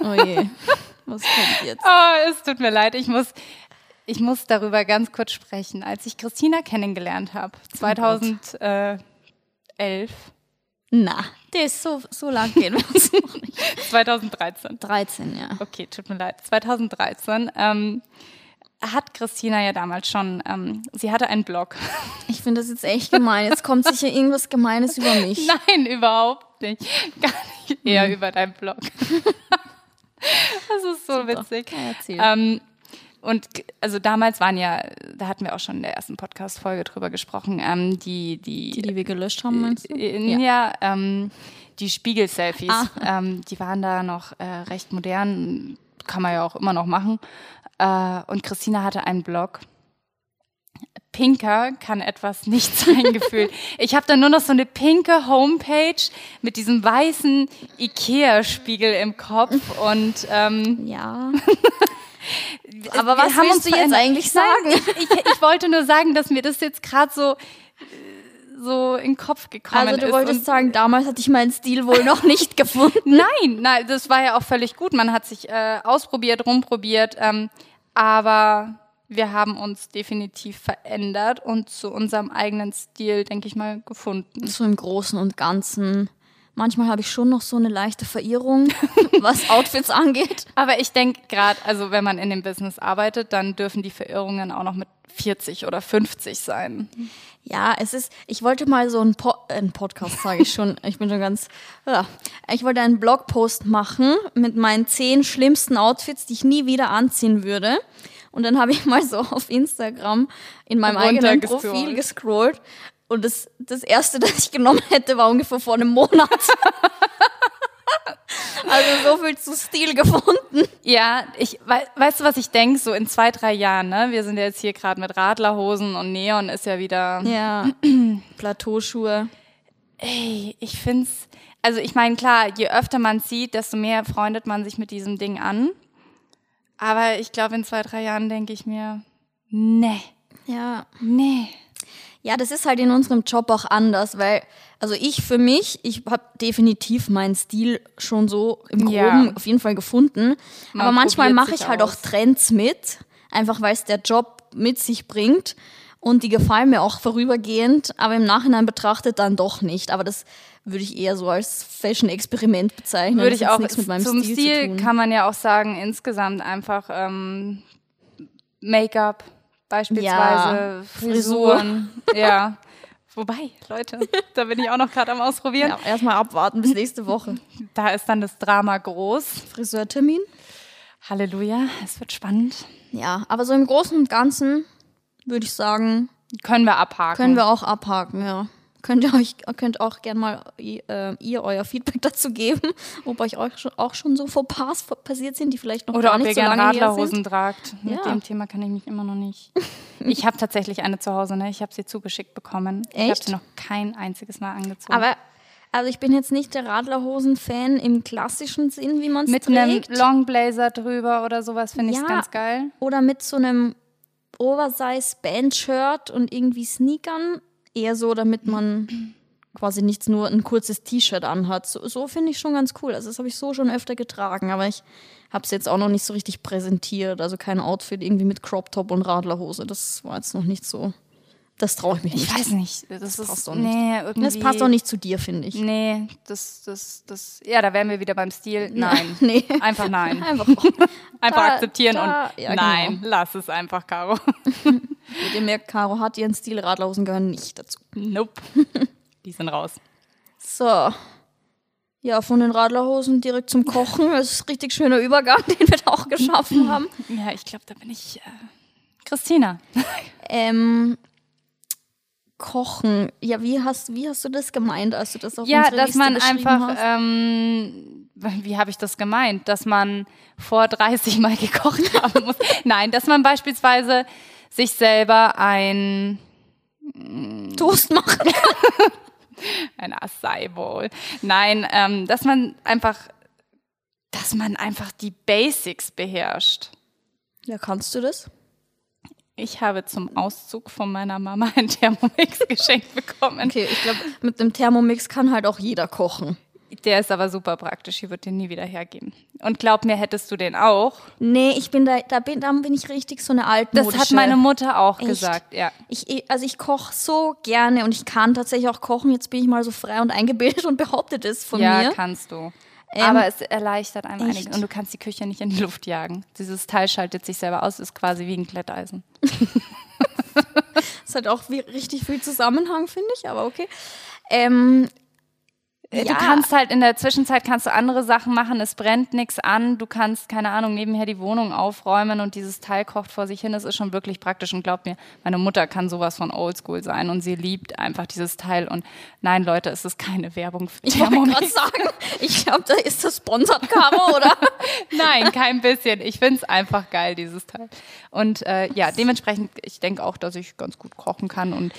Oh je, was kommt jetzt? Oh, es tut mir leid, ich muss, ich muss darüber ganz kurz sprechen. Als ich Christina kennengelernt habe, 2011, Na, das so, so lang gehen wir uns noch nicht. 2013. 13, ja. Okay, tut mir leid, 2013, ähm, hat Christina ja damals schon, ähm, sie hatte einen Blog. Ich finde das jetzt echt gemein. Jetzt kommt sicher irgendwas Gemeines über mich. Nein, überhaupt nicht. Gar nicht. Eher mhm. über deinen Blog. das ist so Super. witzig. Ähm, und also damals waren ja, da hatten wir auch schon in der ersten Podcast-Folge drüber gesprochen, ähm, die, die, die, die wir gelöscht haben, meinst du? Äh, ja, ja ähm, die Spiegel-Selfies, ah. ähm, die waren da noch äh, recht modern, kann man ja auch immer noch machen. Äh, und Christina hatte einen Blog. Pinker kann etwas nicht sein gefühlt. Ich habe da nur noch so eine pinke Homepage mit diesem weißen Ikea-Spiegel im Kopf und ähm, ja. Aber was willst du jetzt eigentlich sagen? Nein, ich, ich, ich, wollte nur sagen, dass mir das jetzt gerade so so in den Kopf gekommen ist. Also du wolltest sagen, damals hatte ich meinen Stil wohl noch nicht gefunden. nein, nein, das war ja auch völlig gut. Man hat sich äh, ausprobiert, rumprobiert, ähm, aber wir haben uns definitiv verändert und zu unserem eigenen Stil, denke ich mal, gefunden. So im Großen und Ganzen Manchmal habe ich schon noch so eine leichte Verirrung, was Outfits angeht. Aber ich denke gerade, also wenn man in dem Business arbeitet, dann dürfen die Verirrungen auch noch mit 40 oder 50 sein. Ja, es ist, ich wollte mal so einen, po einen Podcast, sage ich schon, ich bin schon ganz, ja. ich wollte einen Blogpost machen mit meinen zehn schlimmsten Outfits, die ich nie wieder anziehen würde. Und dann habe ich mal so auf Instagram in meinem eigenen Profil gescrollt und das, das erste, das ich genommen hätte, war ungefähr vor einem Monat. also so viel zu Stil gefunden. Ja, ich we weißt du, was ich denke? So in zwei, drei Jahren, ne? Wir sind ja jetzt hier gerade mit Radlerhosen und Neon ist ja wieder. Ja. Plateauschuhe. Ey, ich find's. Also ich meine, klar, je öfter man sieht, desto mehr freundet man sich mit diesem Ding an. Aber ich glaube, in zwei, drei Jahren denke ich mir, nee. Ja. Nee. Ja, das ist halt in unserem Job auch anders, weil, also ich für mich, ich habe definitiv meinen Stil schon so im Groben ja. auf jeden Fall gefunden. Man aber manchmal mache ich halt aus. auch Trends mit, einfach weil es der Job mit sich bringt. Und die gefallen mir auch vorübergehend, aber im Nachhinein betrachtet dann doch nicht. Aber das würde ich eher so als Fashion-Experiment bezeichnen. Würde ich auch. Mit meinem zum Stil, Stil kann man ja auch sagen, insgesamt einfach ähm, Make-up, beispielsweise ja, Frisuren. ja. Wobei, Leute, da bin ich auch noch gerade am Ausprobieren. Ja, erstmal abwarten bis nächste Woche. Da ist dann das Drama groß. Friseurtermin. Halleluja, es wird spannend. Ja, aber so im Großen und Ganzen würde ich sagen. Können wir abhaken. Können wir auch abhaken, ja. Könnt ihr euch könnt auch gerne mal äh, ihr euer Feedback dazu geben, ob euch auch schon so Fauxpas passiert sind, die vielleicht noch Oder gar nicht so lange Oder ob ihr gerne Radlerhosen tragt. Ja. Mit dem Thema kann ich mich immer noch nicht. ich habe tatsächlich eine zu Hause, ne? Ich habe sie zugeschickt bekommen. Echt? Ich habe sie noch kein einziges Mal angezogen. Aber also ich bin jetzt nicht der Radlerhosen-Fan im klassischen Sinn, wie man es trägt. Mit einem Longblazer drüber oder sowas finde ich ja, ganz geil. Oder mit so einem Oversize-Band-Shirt und irgendwie Sneakern eher so, damit man quasi nichts nur ein kurzes T-Shirt anhat. So, so finde ich schon ganz cool. Also das habe ich so schon öfter getragen, aber ich habe es jetzt auch noch nicht so richtig präsentiert. Also kein Outfit irgendwie mit Crop Top und Radlerhose. Das war jetzt noch nicht so. Das traue ich mich nicht. Ich weiß nicht. Das, das ist, passt auch nicht. Nee, irgendwie, das passt auch nicht zu dir, finde ich. Nee, das, das, das, ja, da wären wir wieder beim Stil. Nein. nee. Einfach nein. Einfach, einfach da, akzeptieren da, und ja, nein, genau. lass es einfach, Caro. Mit dem merkt, Caro hat ihren Stil, Radlausen gehören nicht dazu. Nope. Die sind raus. So. Ja, von den Radlerhosen direkt zum Kochen. Das ist ein richtig schöner Übergang, den wir da auch geschaffen haben. Ja, ich glaube, da bin ich äh, Christina. ähm, Kochen. Ja, wie hast, wie hast du das gemeint, als du das auf Ja, dass Liste man einfach, ähm, wie habe ich das gemeint? Dass man vor 30 Mal gekocht haben muss. Nein, dass man beispielsweise sich selber ein Toast machen kann. ein Acai Bowl. Nein, ähm, dass man einfach, dass man einfach die Basics beherrscht. Ja, kannst du das? Ich habe zum Auszug von meiner Mama einen Thermomix geschenkt bekommen. Okay, ich glaube, mit einem Thermomix kann halt auch jeder kochen. Der ist aber super praktisch, ich würde den nie wieder hergeben. Und glaub mir, hättest du den auch? Nee, ich bin da, da bin, da bin ich richtig so eine altmodische. Das hat meine Mutter auch Echt? gesagt, ja. Ich, also ich koche so gerne und ich kann tatsächlich auch kochen. Jetzt bin ich mal so frei und eingebildet und behaupte das von ja, mir. Ja, kannst du. Ähm, Aber es erleichtert einem echt? einiges. Und du kannst die Küche nicht in die Luft jagen. Dieses Teil schaltet sich selber aus, ist quasi wie ein Glätteisen. Das hat auch wie, richtig viel Zusammenhang, finde ich, aber okay. Ähm, Äh, Ja. Du kannst halt in der Zwischenzeit kannst du andere Sachen machen, es brennt nichts an, du kannst, keine Ahnung, nebenher die Wohnung aufräumen und dieses Teil kocht vor sich hin. Das ist schon wirklich praktisch und glaub mir, meine Mutter kann sowas von oldschool sein und sie liebt einfach dieses Teil. Und nein, Leute, es ist keine Werbung für ich wollte gerade sagen, ich glaube, da ist das Sponsored Caro, oder? Nein, kein bisschen. Ich find's einfach geil, dieses Teil. Und äh, ja, dementsprechend, ich denke auch, dass ich ganz gut kochen kann und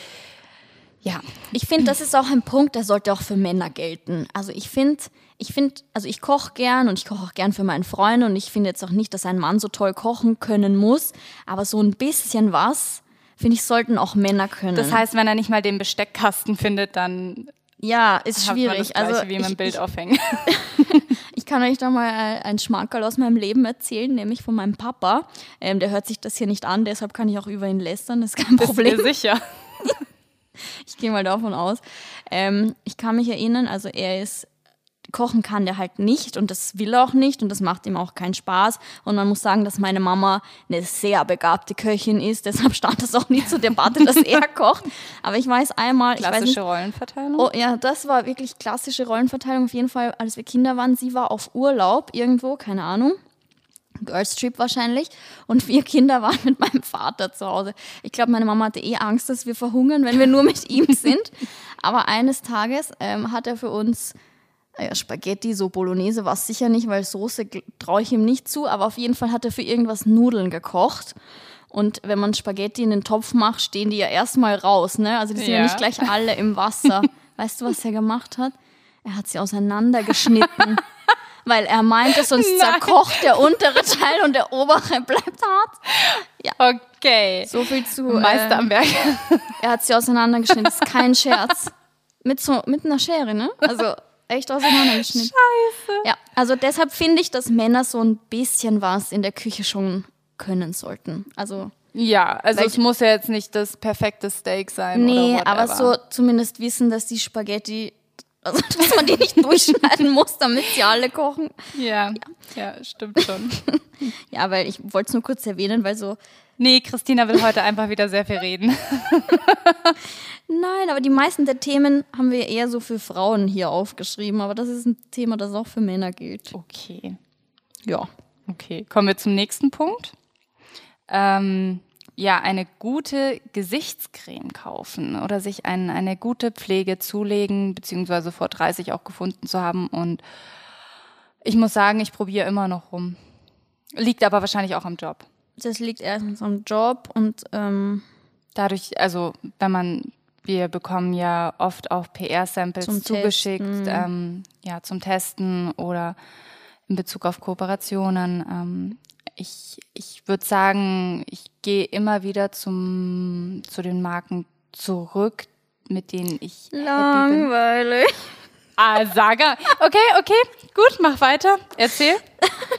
ja, Ich finde, das ist auch ein Punkt, der sollte auch für Männer gelten. Also ich finde, ich finde, also ich koche gern und ich koche auch gern für meinen Freund und ich finde jetzt auch nicht, dass ein Mann so toll kochen können muss, aber so ein bisschen was, finde ich, sollten auch Männer können. das heißt, wenn er nicht mal den Besteckkasten findet, dann ja, ist hat man das schwierig. Gleiche Also wie dem ich, Bild ich, aufhängen. ich kann euch da mal äh, ein Schmankerl aus meinem Leben erzählen, nämlich von meinem Papa. Ähm, der hört sich das hier nicht an, deshalb kann ich auch über ihn lästern, das ist kein Problem. Bin mir sicher. Ich gehe mal davon aus. Ähm, ich kann mich erinnern, also er ist, kochen kann der halt nicht und das will er auch nicht und das macht ihm auch keinen Spaß. Und man muss sagen, dass meine Mama eine sehr begabte Köchin ist, deshalb stand das auch nie zur Debatte, dass er kocht. Aber ich weiß einmal, ich weiß nicht, Klassische Rollenverteilung. Oh ja, das war wirklich klassische Rollenverteilung. Auf jeden Fall, als wir Kinder waren, sie war auf Urlaub irgendwo, keine Ahnung. Girls Trip wahrscheinlich. Und wir Kinder waren mit meinem Vater zu Hause. Ich glaube, meine Mama hatte eh Angst, dass wir verhungern, wenn wir nur mit ihm sind. Aber eines Tages ähm, hat er für uns ja, Spaghetti, so Bolognese war es sicher nicht, weil Soße traue ich ihm nicht zu. Aber auf jeden Fall hat er für irgendwas Nudeln gekocht. Und wenn man Spaghetti in den Topf macht, stehen die ja erstmal raus. Ne? Also die sind ja. Ja. nicht gleich alle im Wasser. weißt du, was er gemacht hat? Er hat sie auseinandergeschnitten. weil er meinte, sonst Nein. zerkocht der untere Teil und der obere bleibt hart. Okay. So viel zu. Meister Äh, am Werk. er hat sie auseinandergeschnitten. Das ist kein Scherz. Mit, so, mit einer Schere, ne? Also echt auseinandergeschnitten. Scheiße. Ja, also deshalb finde ich, dass Männer so ein bisschen was in der Küche schon können sollten. Also, Ja, also es muss ja jetzt nicht das perfekte Steak sein. nee, oder aber so zumindest wissen, dass die Spaghetti, also dass man die nicht durchschneiden muss, damit sie alle kochen. Ja, ja, stimmt schon. Ja, weil ich wollte es nur kurz erwähnen, weil so, Nee, Christina will heute einfach wieder sehr viel reden. nein, aber die meisten der Themen haben wir eher so für Frauen hier aufgeschrieben, aber das ist ein Thema, das auch für Männer gilt. Okay. Ja. Okay, kommen wir zum nächsten Punkt. Ähm, ja, eine gute Gesichtscreme kaufen oder sich ein, eine gute Pflege zulegen, beziehungsweise vor 30 auch gefunden zu haben. Und ich muss sagen, ich probiere immer noch rum. Liegt aber wahrscheinlich auch am Job. Das liegt erstens am Job und ähm, Dadurch, also wenn man, wir bekommen ja oft auch PR-Samples zugeschickt, ähm, ja, zum Testen oder in Bezug auf Kooperationen. Ähm, ich ich würde sagen, ich gehe immer wieder zum, zu den Marken zurück, mit denen ich langweilig. Ah, Saga. Okay, okay, gut, mach weiter. Erzähl.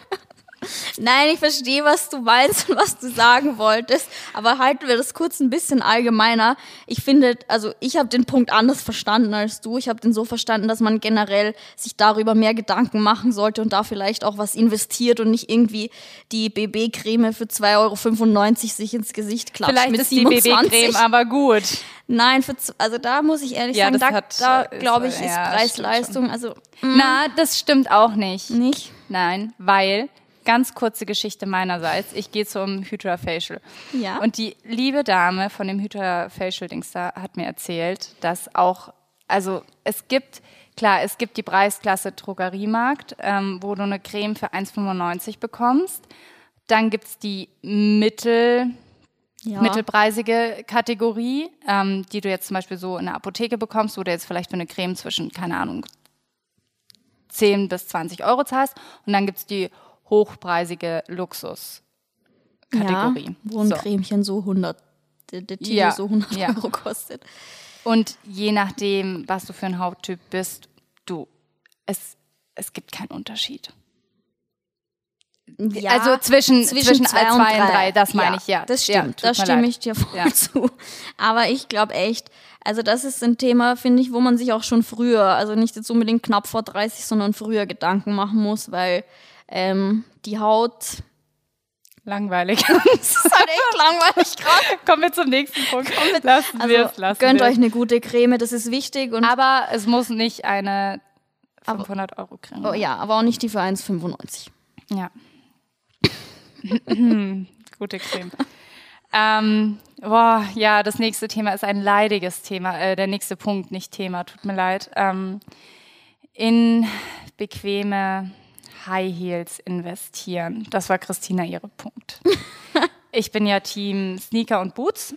Nein, ich verstehe, was du meinst und was du sagen wolltest, aber halten wir das kurz ein bisschen allgemeiner. Ich finde, also ich habe den Punkt anders verstanden als du. Ich habe den so verstanden, dass man generell sich darüber mehr Gedanken machen sollte und da vielleicht auch was investiert und nicht irgendwie die BB-Creme für 2,95 Euro sich ins Gesicht klatscht Vielleicht mit ist die 27. BB-Creme aber gut. Nein, für, also da muss ich ehrlich Ja, sagen, da, hat- da ist- glaube ich, ist ja, Preis-Leistung, also Na, das stimmt auch nicht. nicht. Nein, weil, ganz kurze Geschichte meinerseits, ich gehe zum Hydra Facial. Ja. Und die liebe Dame von dem Hydra Facial Dings da hat mir erzählt, dass auch, also es gibt, klar, es gibt die Preisklasse Drogeriemarkt, ähm, wo du eine Creme für 1,95 bekommst. Dann gibt's die Mittel, Ja. mittelpreisige Kategorie, ähm, die du jetzt zum Beispiel so in der Apotheke bekommst, wo du jetzt vielleicht für eine Creme zwischen, keine Ahnung, 10 bis 20 Euro zahlst. Und dann gibt's die hochpreisige Luxus-Kategorie. Ja, wo ein So. Cremchen so 100, der, der Titel Ja, so 100 ja. Euro kostet. Und je nachdem, was du für ein Hauttyp bist, du, es, es gibt keinen Unterschied. Ja, also zwischen, zwischen, zwei, und drei, das meine ich, ja. Das Ja, stimmt, tut da stimme leid. ich dir voll Ja. zu. Aber ich glaube echt, Also das ist ein Thema, finde ich, wo man sich auch schon früher, also nicht jetzt unbedingt knapp vor 30, sondern früher Gedanken machen muss, weil ähm, die Haut Langweilig. das ist halt echt langweilig gerade. Kommen wir zum nächsten Punkt. Lassen Also wir es, lassen gönnt wir euch eine gute Creme, das ist wichtig. Und, Aber es muss nicht eine 500 Euro Creme oh, ja, aber auch nicht die für 1,95. Ja. Gute Creme. ähm, boah, ja, das nächste Thema ist ein leidiges Thema. Äh, der nächste Punkt, nicht Thema, tut mir leid. Ähm, in bequeme High Heels investieren. Das war Christina ihre Punkt. Ich bin ja Team Sneaker und Boots.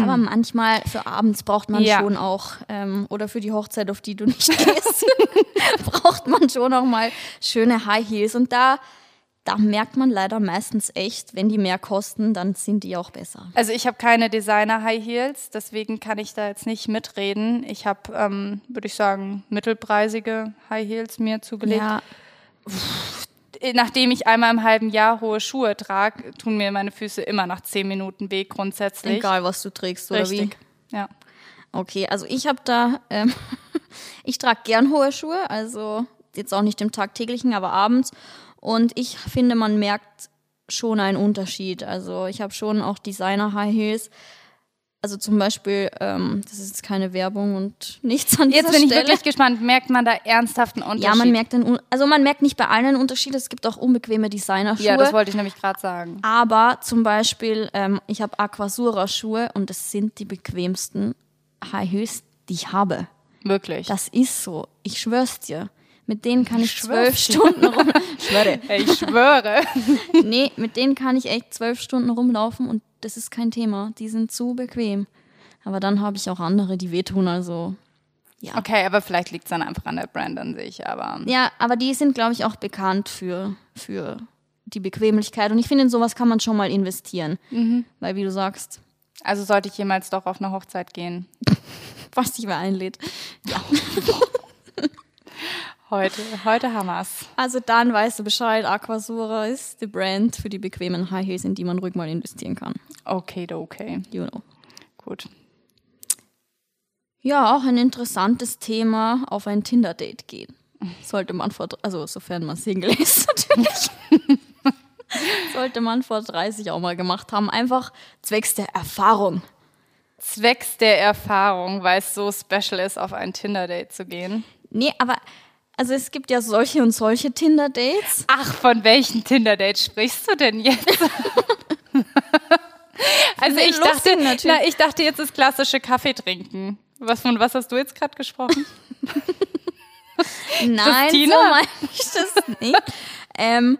Aber manchmal für abends braucht man Ja. schon auch, ähm, oder für die Hochzeit, auf die du nicht gehst, braucht man schon auch mal schöne High Heels. Und da, da merkt man leider meistens echt, wenn die mehr kosten, dann sind die auch besser. Also ich habe keine Designer High Heels, deswegen kann ich da jetzt nicht mitreden. Ich habe, ähm, würde ich sagen, mittelpreisige High Heels mir zugelegt. Ja, Nachdem ich einmal im halben Jahr hohe Schuhe trage, tun mir meine Füße immer nach zehn Minuten weh grundsätzlich. egal was du trägst oder Richtig. Ja. wie. Okay, also ich habe da, ähm, ich trage gern hohe Schuhe, also jetzt auch nicht im tagtäglichen, aber abends. Und ich finde, man merkt schon einen Unterschied. Also ich habe schon auch Designer High Heels. Also zum Beispiel, ähm, das ist jetzt keine Werbung und nichts an dieser Jetzt bin ich Stelle. wirklich gespannt. Merkt man da ernsthaft einen Unterschied? ja, man merkt den, Un- also man merkt nicht bei allen einen Unterschied. Es gibt auch unbequeme Designerschuhe. Ja, das wollte ich nämlich gerade sagen. Aber zum Beispiel, ähm, ich habe Aquasura-Schuhe und das sind die bequemsten High Heels, die ich habe. Wirklich. Das ist so. Ich schwör's dir. Mit denen kann ich schwör's zwölf. Stunden rum. Ich schwöre. ich schwöre. Nee, mit denen kann ich echt zwölf Stunden rumlaufen und das ist kein Thema. Die sind zu bequem. Aber dann habe ich auch andere, die wehtun. Also ja. Okay, aber vielleicht liegt es dann einfach an der Brand an sich. Aber Ja, aber die sind, glaube ich, auch bekannt für, für die Bequemlichkeit. Und ich finde, in sowas kann man schon mal investieren. Mhm. Weil, wie du sagst, also sollte ich jemals doch auf eine Hochzeit gehen. was dich wer einlädt. Heute, heute haben wir's. Also dann weißt du Bescheid, Aquasura ist die Brand für die bequemen High Heels, in die man ruhig mal investieren kann. Okay, okay. You know. Gut. Ja, auch ein interessantes Thema, auf ein Tinder-Date gehen. Sollte man vor, also sofern man Single ist natürlich. Sollte man vor 30 auch mal gemacht haben. Einfach zwecks der Erfahrung. Zwecks der Erfahrung, weil es so special ist, auf ein Tinder-Date zu gehen. Nee, aber also es gibt ja solche und solche Tinder-Dates. Ach, von welchen Tinder-Date sprichst du denn jetzt? also ich dachte, na, ich dachte jetzt das klassische Kaffee trinken. Was von was hast du jetzt gerade gesprochen? Nein, Christina? so meine ich das nicht. ähm,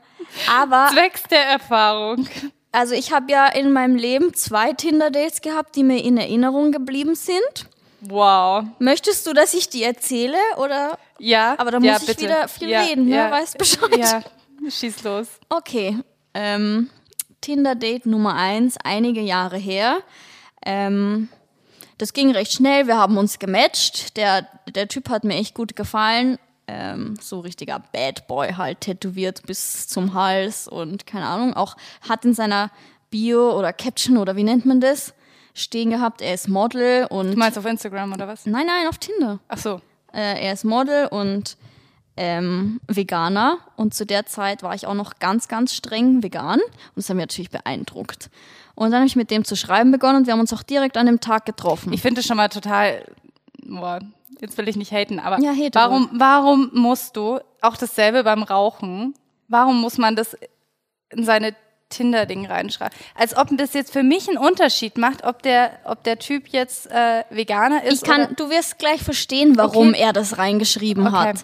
aber Zwecks der Erfahrung. Also ich habe ja in meinem Leben zwei Tinder-Dates gehabt, die mir in Erinnerung geblieben sind. Wow. Möchtest du, dass ich die erzähle oder? Ja. Aber da ja, muss ich bitte. wieder viel ja, reden, ne? Ja, Weißt Bescheid. Ja, schieß los. Okay. Ähm, Tinder-Date Nummer eins, einige Jahre her. Ähm, das ging recht schnell. Wir haben uns gematcht. Der, der Typ hat mir echt gut gefallen. Ähm, so richtiger Bad Boy halt, tätowiert bis zum Hals und keine Ahnung. Auch hat in seiner Bio oder Caption oder wie nennt man das stehen gehabt, er ist Model und Du meinst auf Instagram oder was? nein, nein, auf Tinder. Ach so. Äh, er ist Model und ähm, Veganer und zu der Zeit war ich auch noch ganz, ganz streng vegan und das hat mich natürlich beeindruckt. Und dann habe ich mit dem zu schreiben begonnen und wir haben uns auch direkt an dem Tag getroffen. Ich finde es schon mal total. Boah, jetzt will ich nicht haten, aber Ja, warum, warum musst du auch dasselbe beim Rauchen? Warum muss man das in seine Tinder-Ding reinschreiben? Als ob das jetzt für mich einen Unterschied macht, ob der, ob der Typ jetzt äh, Veganer ist. ich kann, oder, du wirst gleich verstehen, warum Okay. er das reingeschrieben Okay. hat.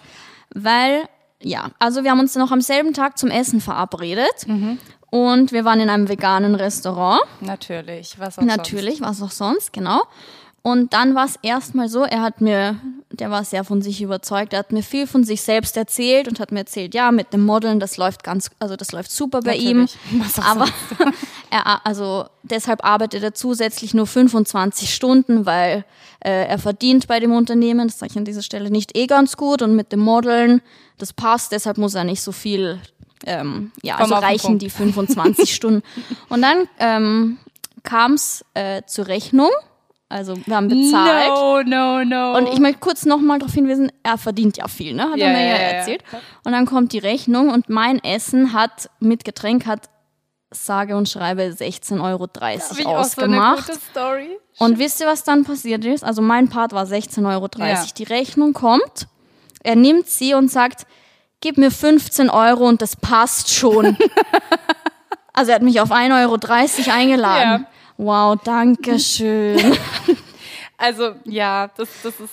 Weil, ja, also wir haben uns noch am selben Tag zum Essen verabredet Mhm. und wir waren in einem veganen Restaurant. Natürlich, was auch Natürlich, was auch sonst, genau. Und dann war es erstmal so, er hat mir, der war sehr von sich überzeugt, er hat mir viel von sich selbst erzählt und hat mir erzählt, ja, mit dem Modeln, das läuft ganz, also das läuft super bei ihm. Natürlich. Auch Aber er, also deshalb arbeitet er zusätzlich nur 25 Stunden, weil äh, er verdient bei dem Unternehmen, das sage ich an dieser Stelle nicht eh ganz gut und mit dem Modeln, das passt, deshalb muss er nicht so viel, ähm, ja, Komm also reichen die 25 Stunden. Und dann ähm, kam es äh, zur Rechnung Also wir haben bezahlt. No, no, no. Und ich möchte kurz nochmal darauf hinweisen, er verdient ja viel, ne? Hat Ja, er mir ja, ja, ja, ja. erzählt. Und dann kommt die Rechnung und mein Essen hat mit Getränk hat sage und schreibe 16,30 Euro ich auch so eine ausgemacht. gute Story. und wisst ihr, was dann passiert ist? Also mein Part war 16,30 Euro. Die Rechnung kommt, er nimmt sie und sagt, gib mir 15 Euro und das passt schon. also er hat mich auf 1,30 Euro eingeladen. Wow, danke schön. Also, ja, das, das ist.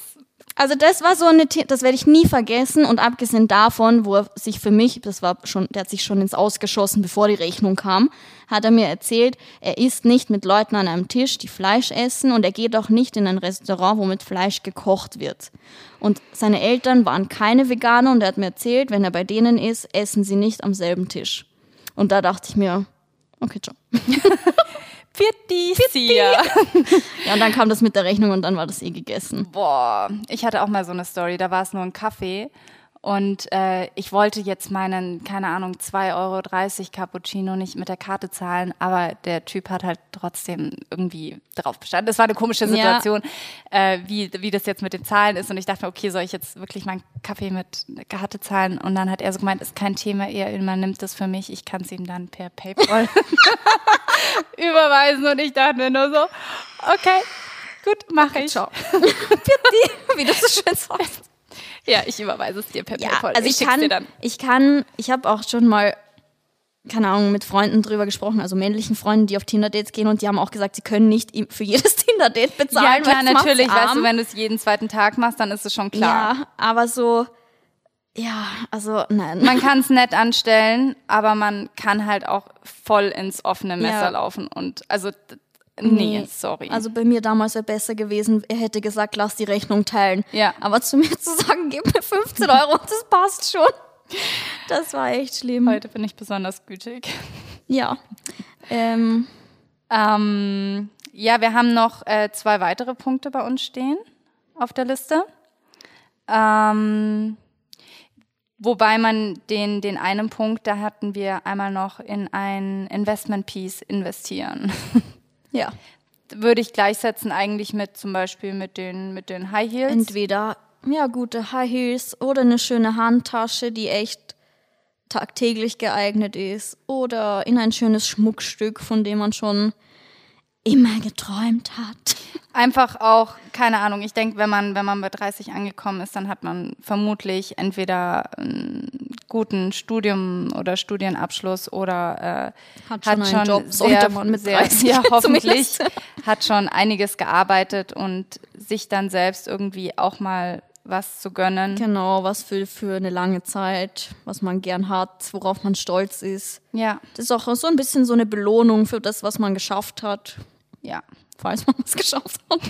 Also das war so eine, The- das werde ich nie vergessen und abgesehen davon, wo er sich für mich, das war schon, der hat sich schon ins Ausgeschossen, bevor die Rechnung kam, hat er mir erzählt, er isst nicht mit Leuten an einem Tisch, die Fleisch essen und er geht auch nicht in ein Restaurant, wo mit Fleisch gekocht wird. Und seine Eltern waren keine Veganer und er hat mir erzählt, wenn er bei denen ist, essen sie nicht am selben Tisch. Und da dachte ich mir, okay, ciao. Pitti. Ja, und dann kam das mit der Rechnung und dann war das eh gegessen. Boah, ich hatte auch mal so eine Story, da war es nur ein Kaffee und äh, ich wollte jetzt meinen, keine Ahnung, 2,30 Euro Cappuccino nicht mit der Karte zahlen, aber der Typ hat halt trotzdem irgendwie drauf bestanden. Das war eine komische Ja. Situation, äh, wie, wie das jetzt mit den Zahlen ist und ich dachte mir, okay, soll ich jetzt wirklich meinen Kaffee mit Karte zahlen? Und dann hat er so gemeint, ist kein Thema, er man nimmt das für mich, ich kann es ihm dann per Paypal überweisen und ich dachte mir nur so, okay, gut, mache ich. Ciao. Wie du so schön sagst. Ja, ich überweise es dir per Ja, PayPal. also ich, schick's kann, ich kann, ich habe auch schon mal, keine Ahnung, mit Freunden drüber gesprochen, also männlichen Freunden, die auf Tinder-Dates gehen und die haben auch gesagt, sie können nicht für jedes Tinder-Date bezahlen. Ja, klar, natürlich. Weißt du, wenn du es jeden zweiten Tag machst, dann ist es schon klar. Ja, aber so, ja, also nein. Man kann es nett anstellen, aber man kann halt auch voll ins offene Messer Ja. laufen und also nee, sorry. Also bei mir damals wäre besser gewesen, er hätte gesagt, lass die Rechnung teilen. Ja. Aber zu mir zu sagen, gib mir 15 Euro das passt schon. Das war echt schlimm. heute bin ich besonders gütig. Ja. Ähm, Ähm, ja, wir haben noch äh, zwei weitere Punkte bei uns stehen auf der Liste. Ähm, wobei man den, den einen Punkt, da hatten wir einmal noch in ein Investment Piece investieren. ja. Würde ich gleichsetzen eigentlich mit zum Beispiel mit den, mit den High Heels. Entweder ja gute High Heels oder eine schöne Handtasche, die echt tagtäglich geeignet ist oder in ein schönes Schmuckstück, von dem man schon immer geträumt hat. Einfach auch, keine Ahnung, ich denke, wenn man, wenn man bei 30 angekommen ist, dann hat man vermutlich entweder einen guten Studium oder Studienabschluss oder äh, Hat schon einen Job, sehr, man mit sehr, 30 ja, hoffentlich hat schon einiges gearbeitet und sich dann selbst irgendwie auch mal was zu gönnen. Genau, was für, für eine lange Zeit, was man gern hat, worauf man stolz ist. Ja, Das ist auch so ein bisschen so eine Belohnung für das, was man geschafft hat, ja. falls man was geschafft hat.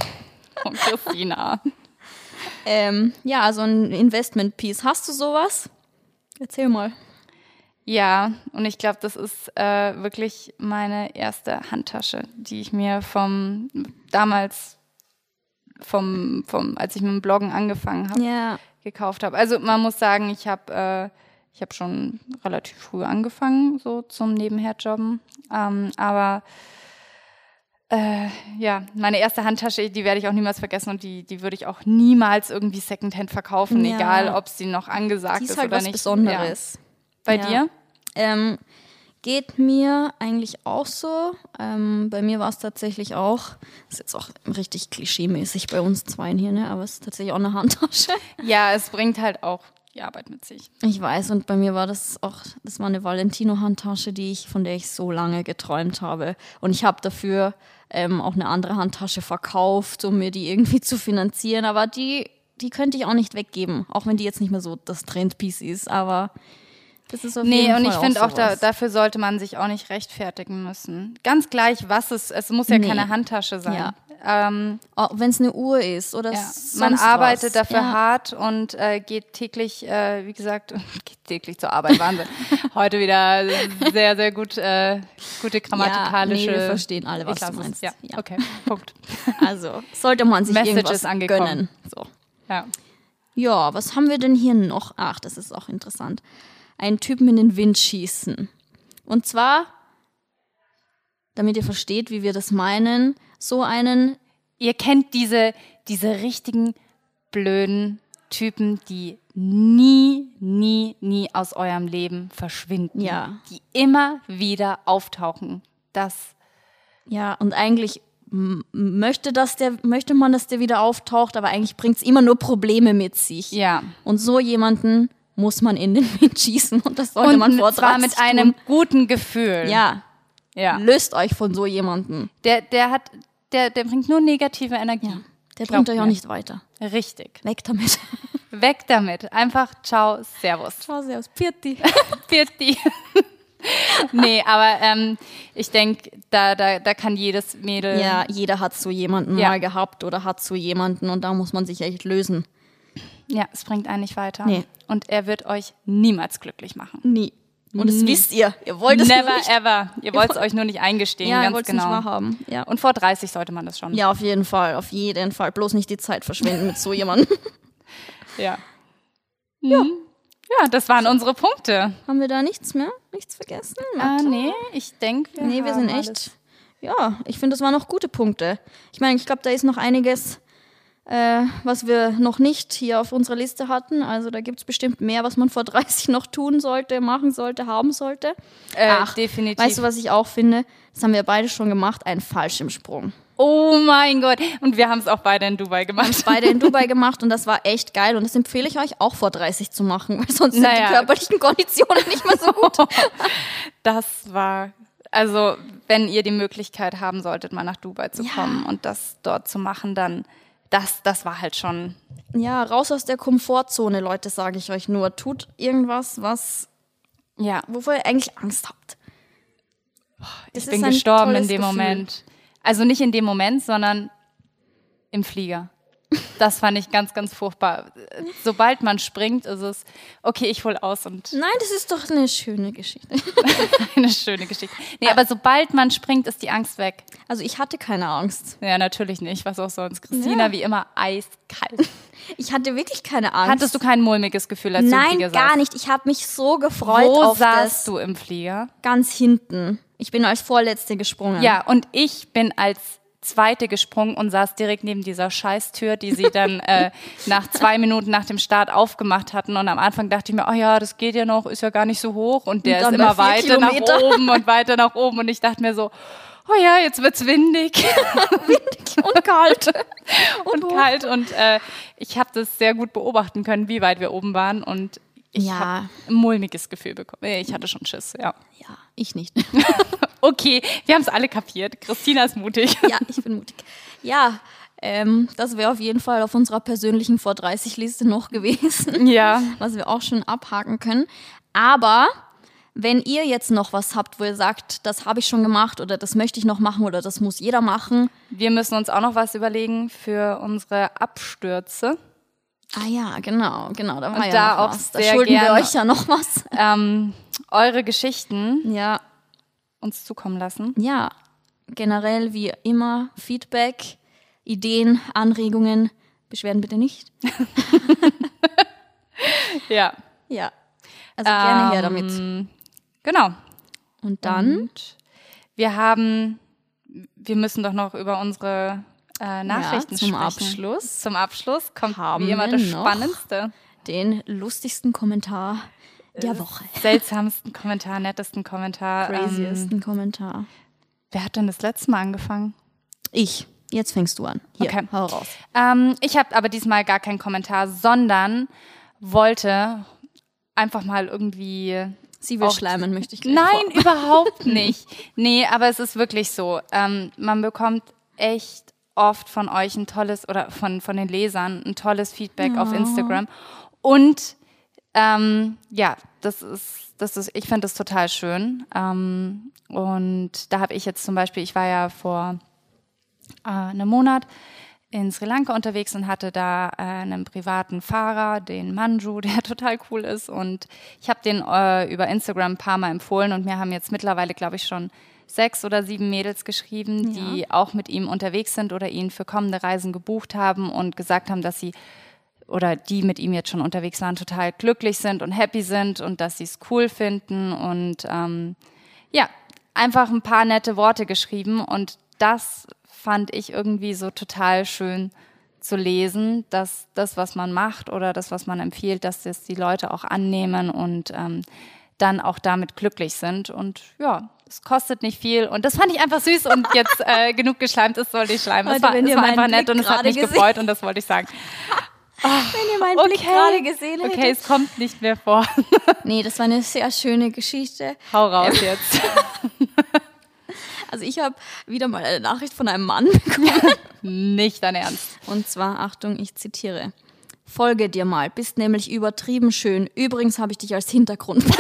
Und Christina. Ähm, ja, also ein Investment-Piece. Hast du sowas? Erzähl mal. Ja, und ich glaube, das ist äh, wirklich meine erste Handtasche, die ich mir vom damals vom, vom als ich mit dem Bloggen angefangen habe, Ja. gekauft habe. Also man muss sagen, ich habe äh, ich habe schon relativ früh angefangen, so zum Nebenherjobben. Ähm, aber äh, ja, meine erste Handtasche, die werde ich auch niemals vergessen und die, die würde ich auch niemals irgendwie Secondhand verkaufen, Ja. egal ob sie noch angesagt Die ist, ist halt oder was nicht. Besonderes. Ja. Bei Ja. dir? Ähm, geht mir eigentlich auch so. Ähm, bei mir war es tatsächlich auch, ist jetzt auch richtig klischeemäßig bei uns zweien hier, ne? aber es ist tatsächlich auch eine Handtasche. Ja, es bringt halt auch die Arbeit mit sich. Ich weiß, und bei mir war das auch, das war eine Valentino-Handtasche, die ich, von der ich so lange geträumt habe. Und ich habe dafür ähm, auch eine andere Handtasche verkauft, um mir die irgendwie zu finanzieren. Aber die, die könnte ich auch nicht weggeben, auch wenn die jetzt nicht mehr so das Trendpiece ist. Aber das ist auf Nee, jeden und Fall ich finde auch, da, dafür sollte man sich auch nicht rechtfertigen müssen. Ganz gleich, was es Es muss ja Nee. keine Handtasche sein. Ja. Ähm, wenn es eine Uhr ist oder ja. sonst Man arbeitet was. dafür ja. hart und äh, geht täglich, äh, wie gesagt, geht täglich zur Arbeit. Wahnsinn. Heute wieder sehr, sehr gut, äh, gute grammatikalische. Ja, nee, wir verstehen alle, was du meinst. Ja. Ja. okay, Punkt. Also sollte man sich Message irgendwas angekommen. gönnen. So. Ja. Ja, was haben wir denn hier noch? Ach, das ist auch interessant. Einen Typen in den Wind schießen. Und zwar, damit ihr versteht, wie wir das meinen, so einen ihr kennt diese, diese richtigen blöden Typen, die nie, nie, nie aus eurem Leben verschwinden. Ja. Die immer wieder auftauchen. Das, Ja, und eigentlich möchte, dass der, möchte man, dass der wieder auftaucht, aber eigentlich bringt es immer nur Probleme mit sich. ja. Und so jemanden muss man in den Wind schießen und das sollte Und man vor zwar 30 mit einem guten Gefühl. Ja, ja. löst euch von so jemanden. Der, der hat, der, der bringt nur negative Energie. Der Glaubt bringt euch auch mir. nicht weiter. Richtig. Weg damit. Weg damit. Einfach ciao, servus. Ciao, servus. Pirti. Pirti. nee, aber ähm, ich denke, da, da, da kann jedes Mädel. Ja, jeder hat so jemanden Ja. mal gehabt oder hat so jemanden und da muss man sich echt lösen. Ja, es bringt einen nicht weiter. Nee. Und er wird euch niemals glücklich machen. Nie. Und das Nie. wisst ihr. Ihr wollt es Never nicht. ever. Ihr wollt es euch nur nicht eingestehen, Ja, ganz genau. nicht wahrhaben. Ja. Und vor 30 sollte man das schon. ja, auf jeden Fall. Auf jeden Fall. Bloß nicht die Zeit verschwenden mit so jemandem. Ja. Ja. Ja, das waren unsere Punkte. Haben wir da nichts mehr? Nichts vergessen? Ah, Mathe? nee, ich denke, wir, Nee, wir haben sind echt. alles. Ja, ich finde, das waren noch gute Punkte. Ich meine, ich glaube, da ist noch einiges, äh, was wir noch nicht hier auf unserer Liste hatten. Also da gibt es bestimmt mehr, was man vor 30 noch tun sollte, machen sollte, haben sollte. Äh, Ach, definitiv. Weißt du, was ich auch finde? Das haben wir beide schon gemacht, ein Fallschirmsprung. Oh mein Gott. Und wir haben es auch beide in Dubai gemacht. Beide in Dubai gemacht und das war echt geil. Und das empfehle ich euch auch vor 30 zu machen, weil sonst sind Naja. die körperlichen Konditionen nicht mehr so gut. Das war, also wenn ihr die Möglichkeit haben solltet, mal nach Dubai zu Ja. kommen und das dort zu machen, dann das, das war halt schon. Ja, raus aus der Komfortzone, Leute, sage ich euch nur. Tut irgendwas, was, Ja, wovor ihr eigentlich Angst habt. Das ich bin gestorben in dem Gefühl. Moment. Also nicht in dem Moment, sondern im Flieger. Das fand ich ganz, ganz furchtbar. Sobald man springt, ist es, okay, ich hol aus und Nein, das ist doch eine schöne Geschichte. eine schöne Geschichte. Nee, aber sobald man springt, ist die Angst weg. Also ich hatte keine Angst. Ja, natürlich nicht. Was auch sonst. Christina, Ja. wie immer, eiskalt. Ich hatte wirklich keine Angst. Hattest du kein mulmiges Gefühl, als du im Nein, Flieger gar saßt? nicht. Ich habe mich so gefreut Wo auf saßt das. du im Flieger? Ganz hinten. Ich bin als Vorletzte gesprungen. Ja, und ich bin als Zweite gesprungen und saß direkt neben dieser Scheißtür, die sie dann äh, nach zwei Minuten nach dem Start aufgemacht hatten. Und am Anfang dachte ich mir, oh ja, das geht ja noch, ist ja gar nicht so hoch. Und der Und ist immer weiter nach Kilometer. oben und weiter nach oben. Und ich dachte mir so, oh ja, jetzt wird's windig Und kalt. und kalt. Und äh, ich habe das sehr gut beobachten können, wie weit wir oben waren. Und ich Ja. habe ein mulmiges Gefühl bekommen. Ich hatte schon Schiss, ja. Ja, ich nicht. Okay, wir haben es alle kapiert. Christina ist mutig. ja, ich bin mutig. Ja, ähm, das wäre auf jeden Fall auf unserer persönlichen vor 30 Liste noch gewesen, Ja. was wir auch schon abhaken können. Aber wenn ihr jetzt noch was habt, wo ihr sagt, das habe ich schon gemacht oder das möchte ich noch machen oder das muss jeder machen. Wir müssen uns auch noch was überlegen für unsere Abstürze. Ah ja, genau, genau, da war Und ja da auch was. Da sehr schulden wir gerne- euch ja noch was. Ähm, eure Geschichten Ja, uns zukommen lassen. ja, generell wie immer Feedback, Ideen, Anregungen, Beschwerden bitte nicht. Ja. Ja, also gerne her Ähm, damit. Genau. Und dann Und wir haben, wir müssen doch noch über unsere äh, Nachrichten zum sprechen. Abschluss Zum Abschluss kommt haben wie immer das Spannendste. den lustigsten Kommentar der Woche. Seltsamsten Kommentar, nettesten Kommentar. Ähm, Craziesten Kommentar. wer hat denn das letzte Mal angefangen? Ich. Jetzt fängst du an. Hier, Okay. hau raus. Ähm, ich habe aber diesmal gar keinen Kommentar, sondern wollte einfach mal irgendwie Sie will schleimen, möchte ich gleich Nein, vor- überhaupt nicht. Nee, aber es ist wirklich so. Ähm, man bekommt echt oft von euch ein tolles oder von, von den Lesern ein tolles Feedback auf Instagram. Und ähm, ja, das ist, das ist, ich finde das total schön. Ähm, und da habe ich jetzt zum Beispiel, ich war ja vor äh, einem Monat in Sri Lanka unterwegs und hatte da äh, einen privaten Fahrer, den Manju, der total cool ist. Und ich habe den äh, über Instagram ein paar Mal empfohlen und mir haben jetzt mittlerweile, glaube ich, schon sechs oder sieben Mädels geschrieben, die auch mit ihm unterwegs sind oder ihn für kommende Reisen gebucht haben und gesagt haben, dass sie oder die mit ihm jetzt schon unterwegs waren, total glücklich sind und happy sind und dass sie es cool finden. Und ähm, ja, einfach ein paar nette Worte geschrieben. Und das fand ich irgendwie so total schön zu lesen, dass das, was man macht oder das, was man empfiehlt, dass das die Leute auch annehmen und ähm, dann auch damit glücklich sind. Und ja, es kostet nicht viel. Und das fand ich einfach süß und jetzt äh, genug geschleimt ist, sollte ich schleimen. Es war, es war einfach nett und es hat mich gesehen. gefreut und das wollte ich sagen. Ach, Wenn ihr meinen okay. Blick gerade gesehen hättet. Okay, es kommt nicht mehr vor. nee, das war eine sehr schöne Geschichte. Hau raus ähm. jetzt. Also ich habe wieder mal eine Nachricht von einem Mann bekommen. nicht dein Ernst. Und zwar, Achtung, ich zitiere. Folge dir mal, bist nämlich übertrieben schön. Übrigens habe ich dich als Hintergrundbild.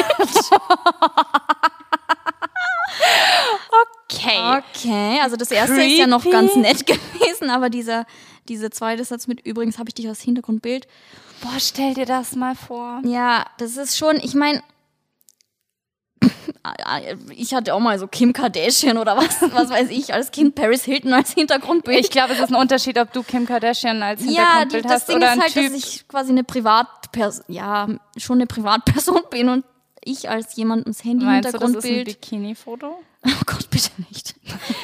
Okay. Okay, also das erste Creepy. ist ja noch ganz nett gewesen, aber dieser, dieser zweite Satz mit übrigens habe ich dich als Hintergrundbild. Boah, stell dir das mal vor. Ja, das ist schon, ich meine, ich hatte auch mal so Kim Kardashian oder was, was weiß ich, als Kind Paris Hilton als Hintergrundbild. Ich glaube, es ist ein Unterschied, ob du Kim Kardashian als Hintergrundbild ja, hast Ding oder ist halt, typ. dass ich quasi eine Privatperson, ja, schon eine Privatperson bin und ich als jemandens Handy Meinst Hintergrundbild. Du, das ist ein Bikini-Foto? Oh Gott, bitte nicht.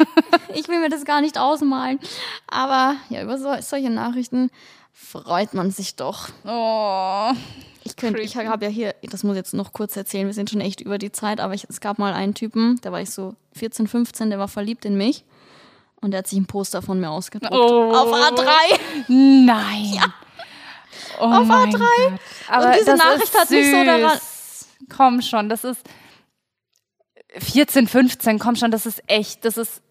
ich will mir das gar nicht ausmalen. Aber ja, über so, solche Nachrichten freut man sich doch. Oh. Ich ich habe ja hier, das muss ich jetzt noch kurz erzählen, wir sind schon echt über die Zeit, aber ich, es gab mal einen Typen, da war ich so 14, 15, der war verliebt in mich und der hat sich ein Poster von mir ausgedruckt. Oh. Auf A3. Nein. Ja. Oh auf A3. Gott. Aber und diese Nachricht hat mich so daran. Komm schon, das ist 14, 15, komm schon, das ist echt, das ist.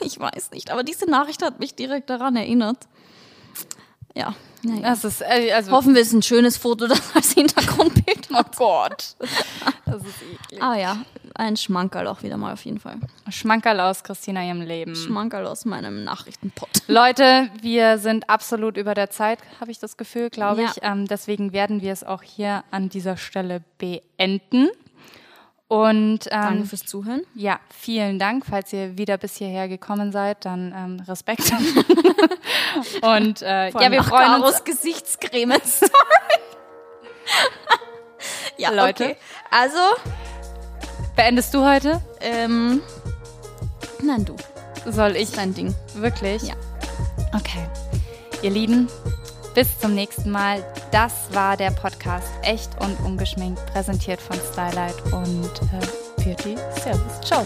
Ich weiß nicht, aber diese Nachricht hat mich direkt daran erinnert. Ja, naja. Das ist, äh, also Hoffen wir, es ist ein schönes Foto, das als Hintergrundbild Oh Gott. Das ist eklig. Ah ja, ein Schmankerl auch wieder mal auf jeden Fall. Schmankerl aus Christina ihrem Leben. Schmankerl aus meinem Nachrichtenpot. Leute, wir sind absolut über der Zeit, habe ich das Gefühl, glaube ja. ich. Ähm, deswegen werden wir es auch hier an dieser Stelle beenden. Und ähm, danke fürs Zuhören. Ja, vielen Dank. Falls ihr wieder bis hierher gekommen seid, dann ähm, Respekt. und äh, ja, wir freuen Karos uns. Gesichtscreme. ja, Leute. Okay. Also beendest du heute? Ähm, nein, du. Soll ich? Dein Ding. Wirklich? Ja. Okay. Ihr Lieben, bis zum nächsten Mal. Das war der Podcast Echt und Ungeschminkt, präsentiert von Stylight und äh, Purity. Servus. Ciao.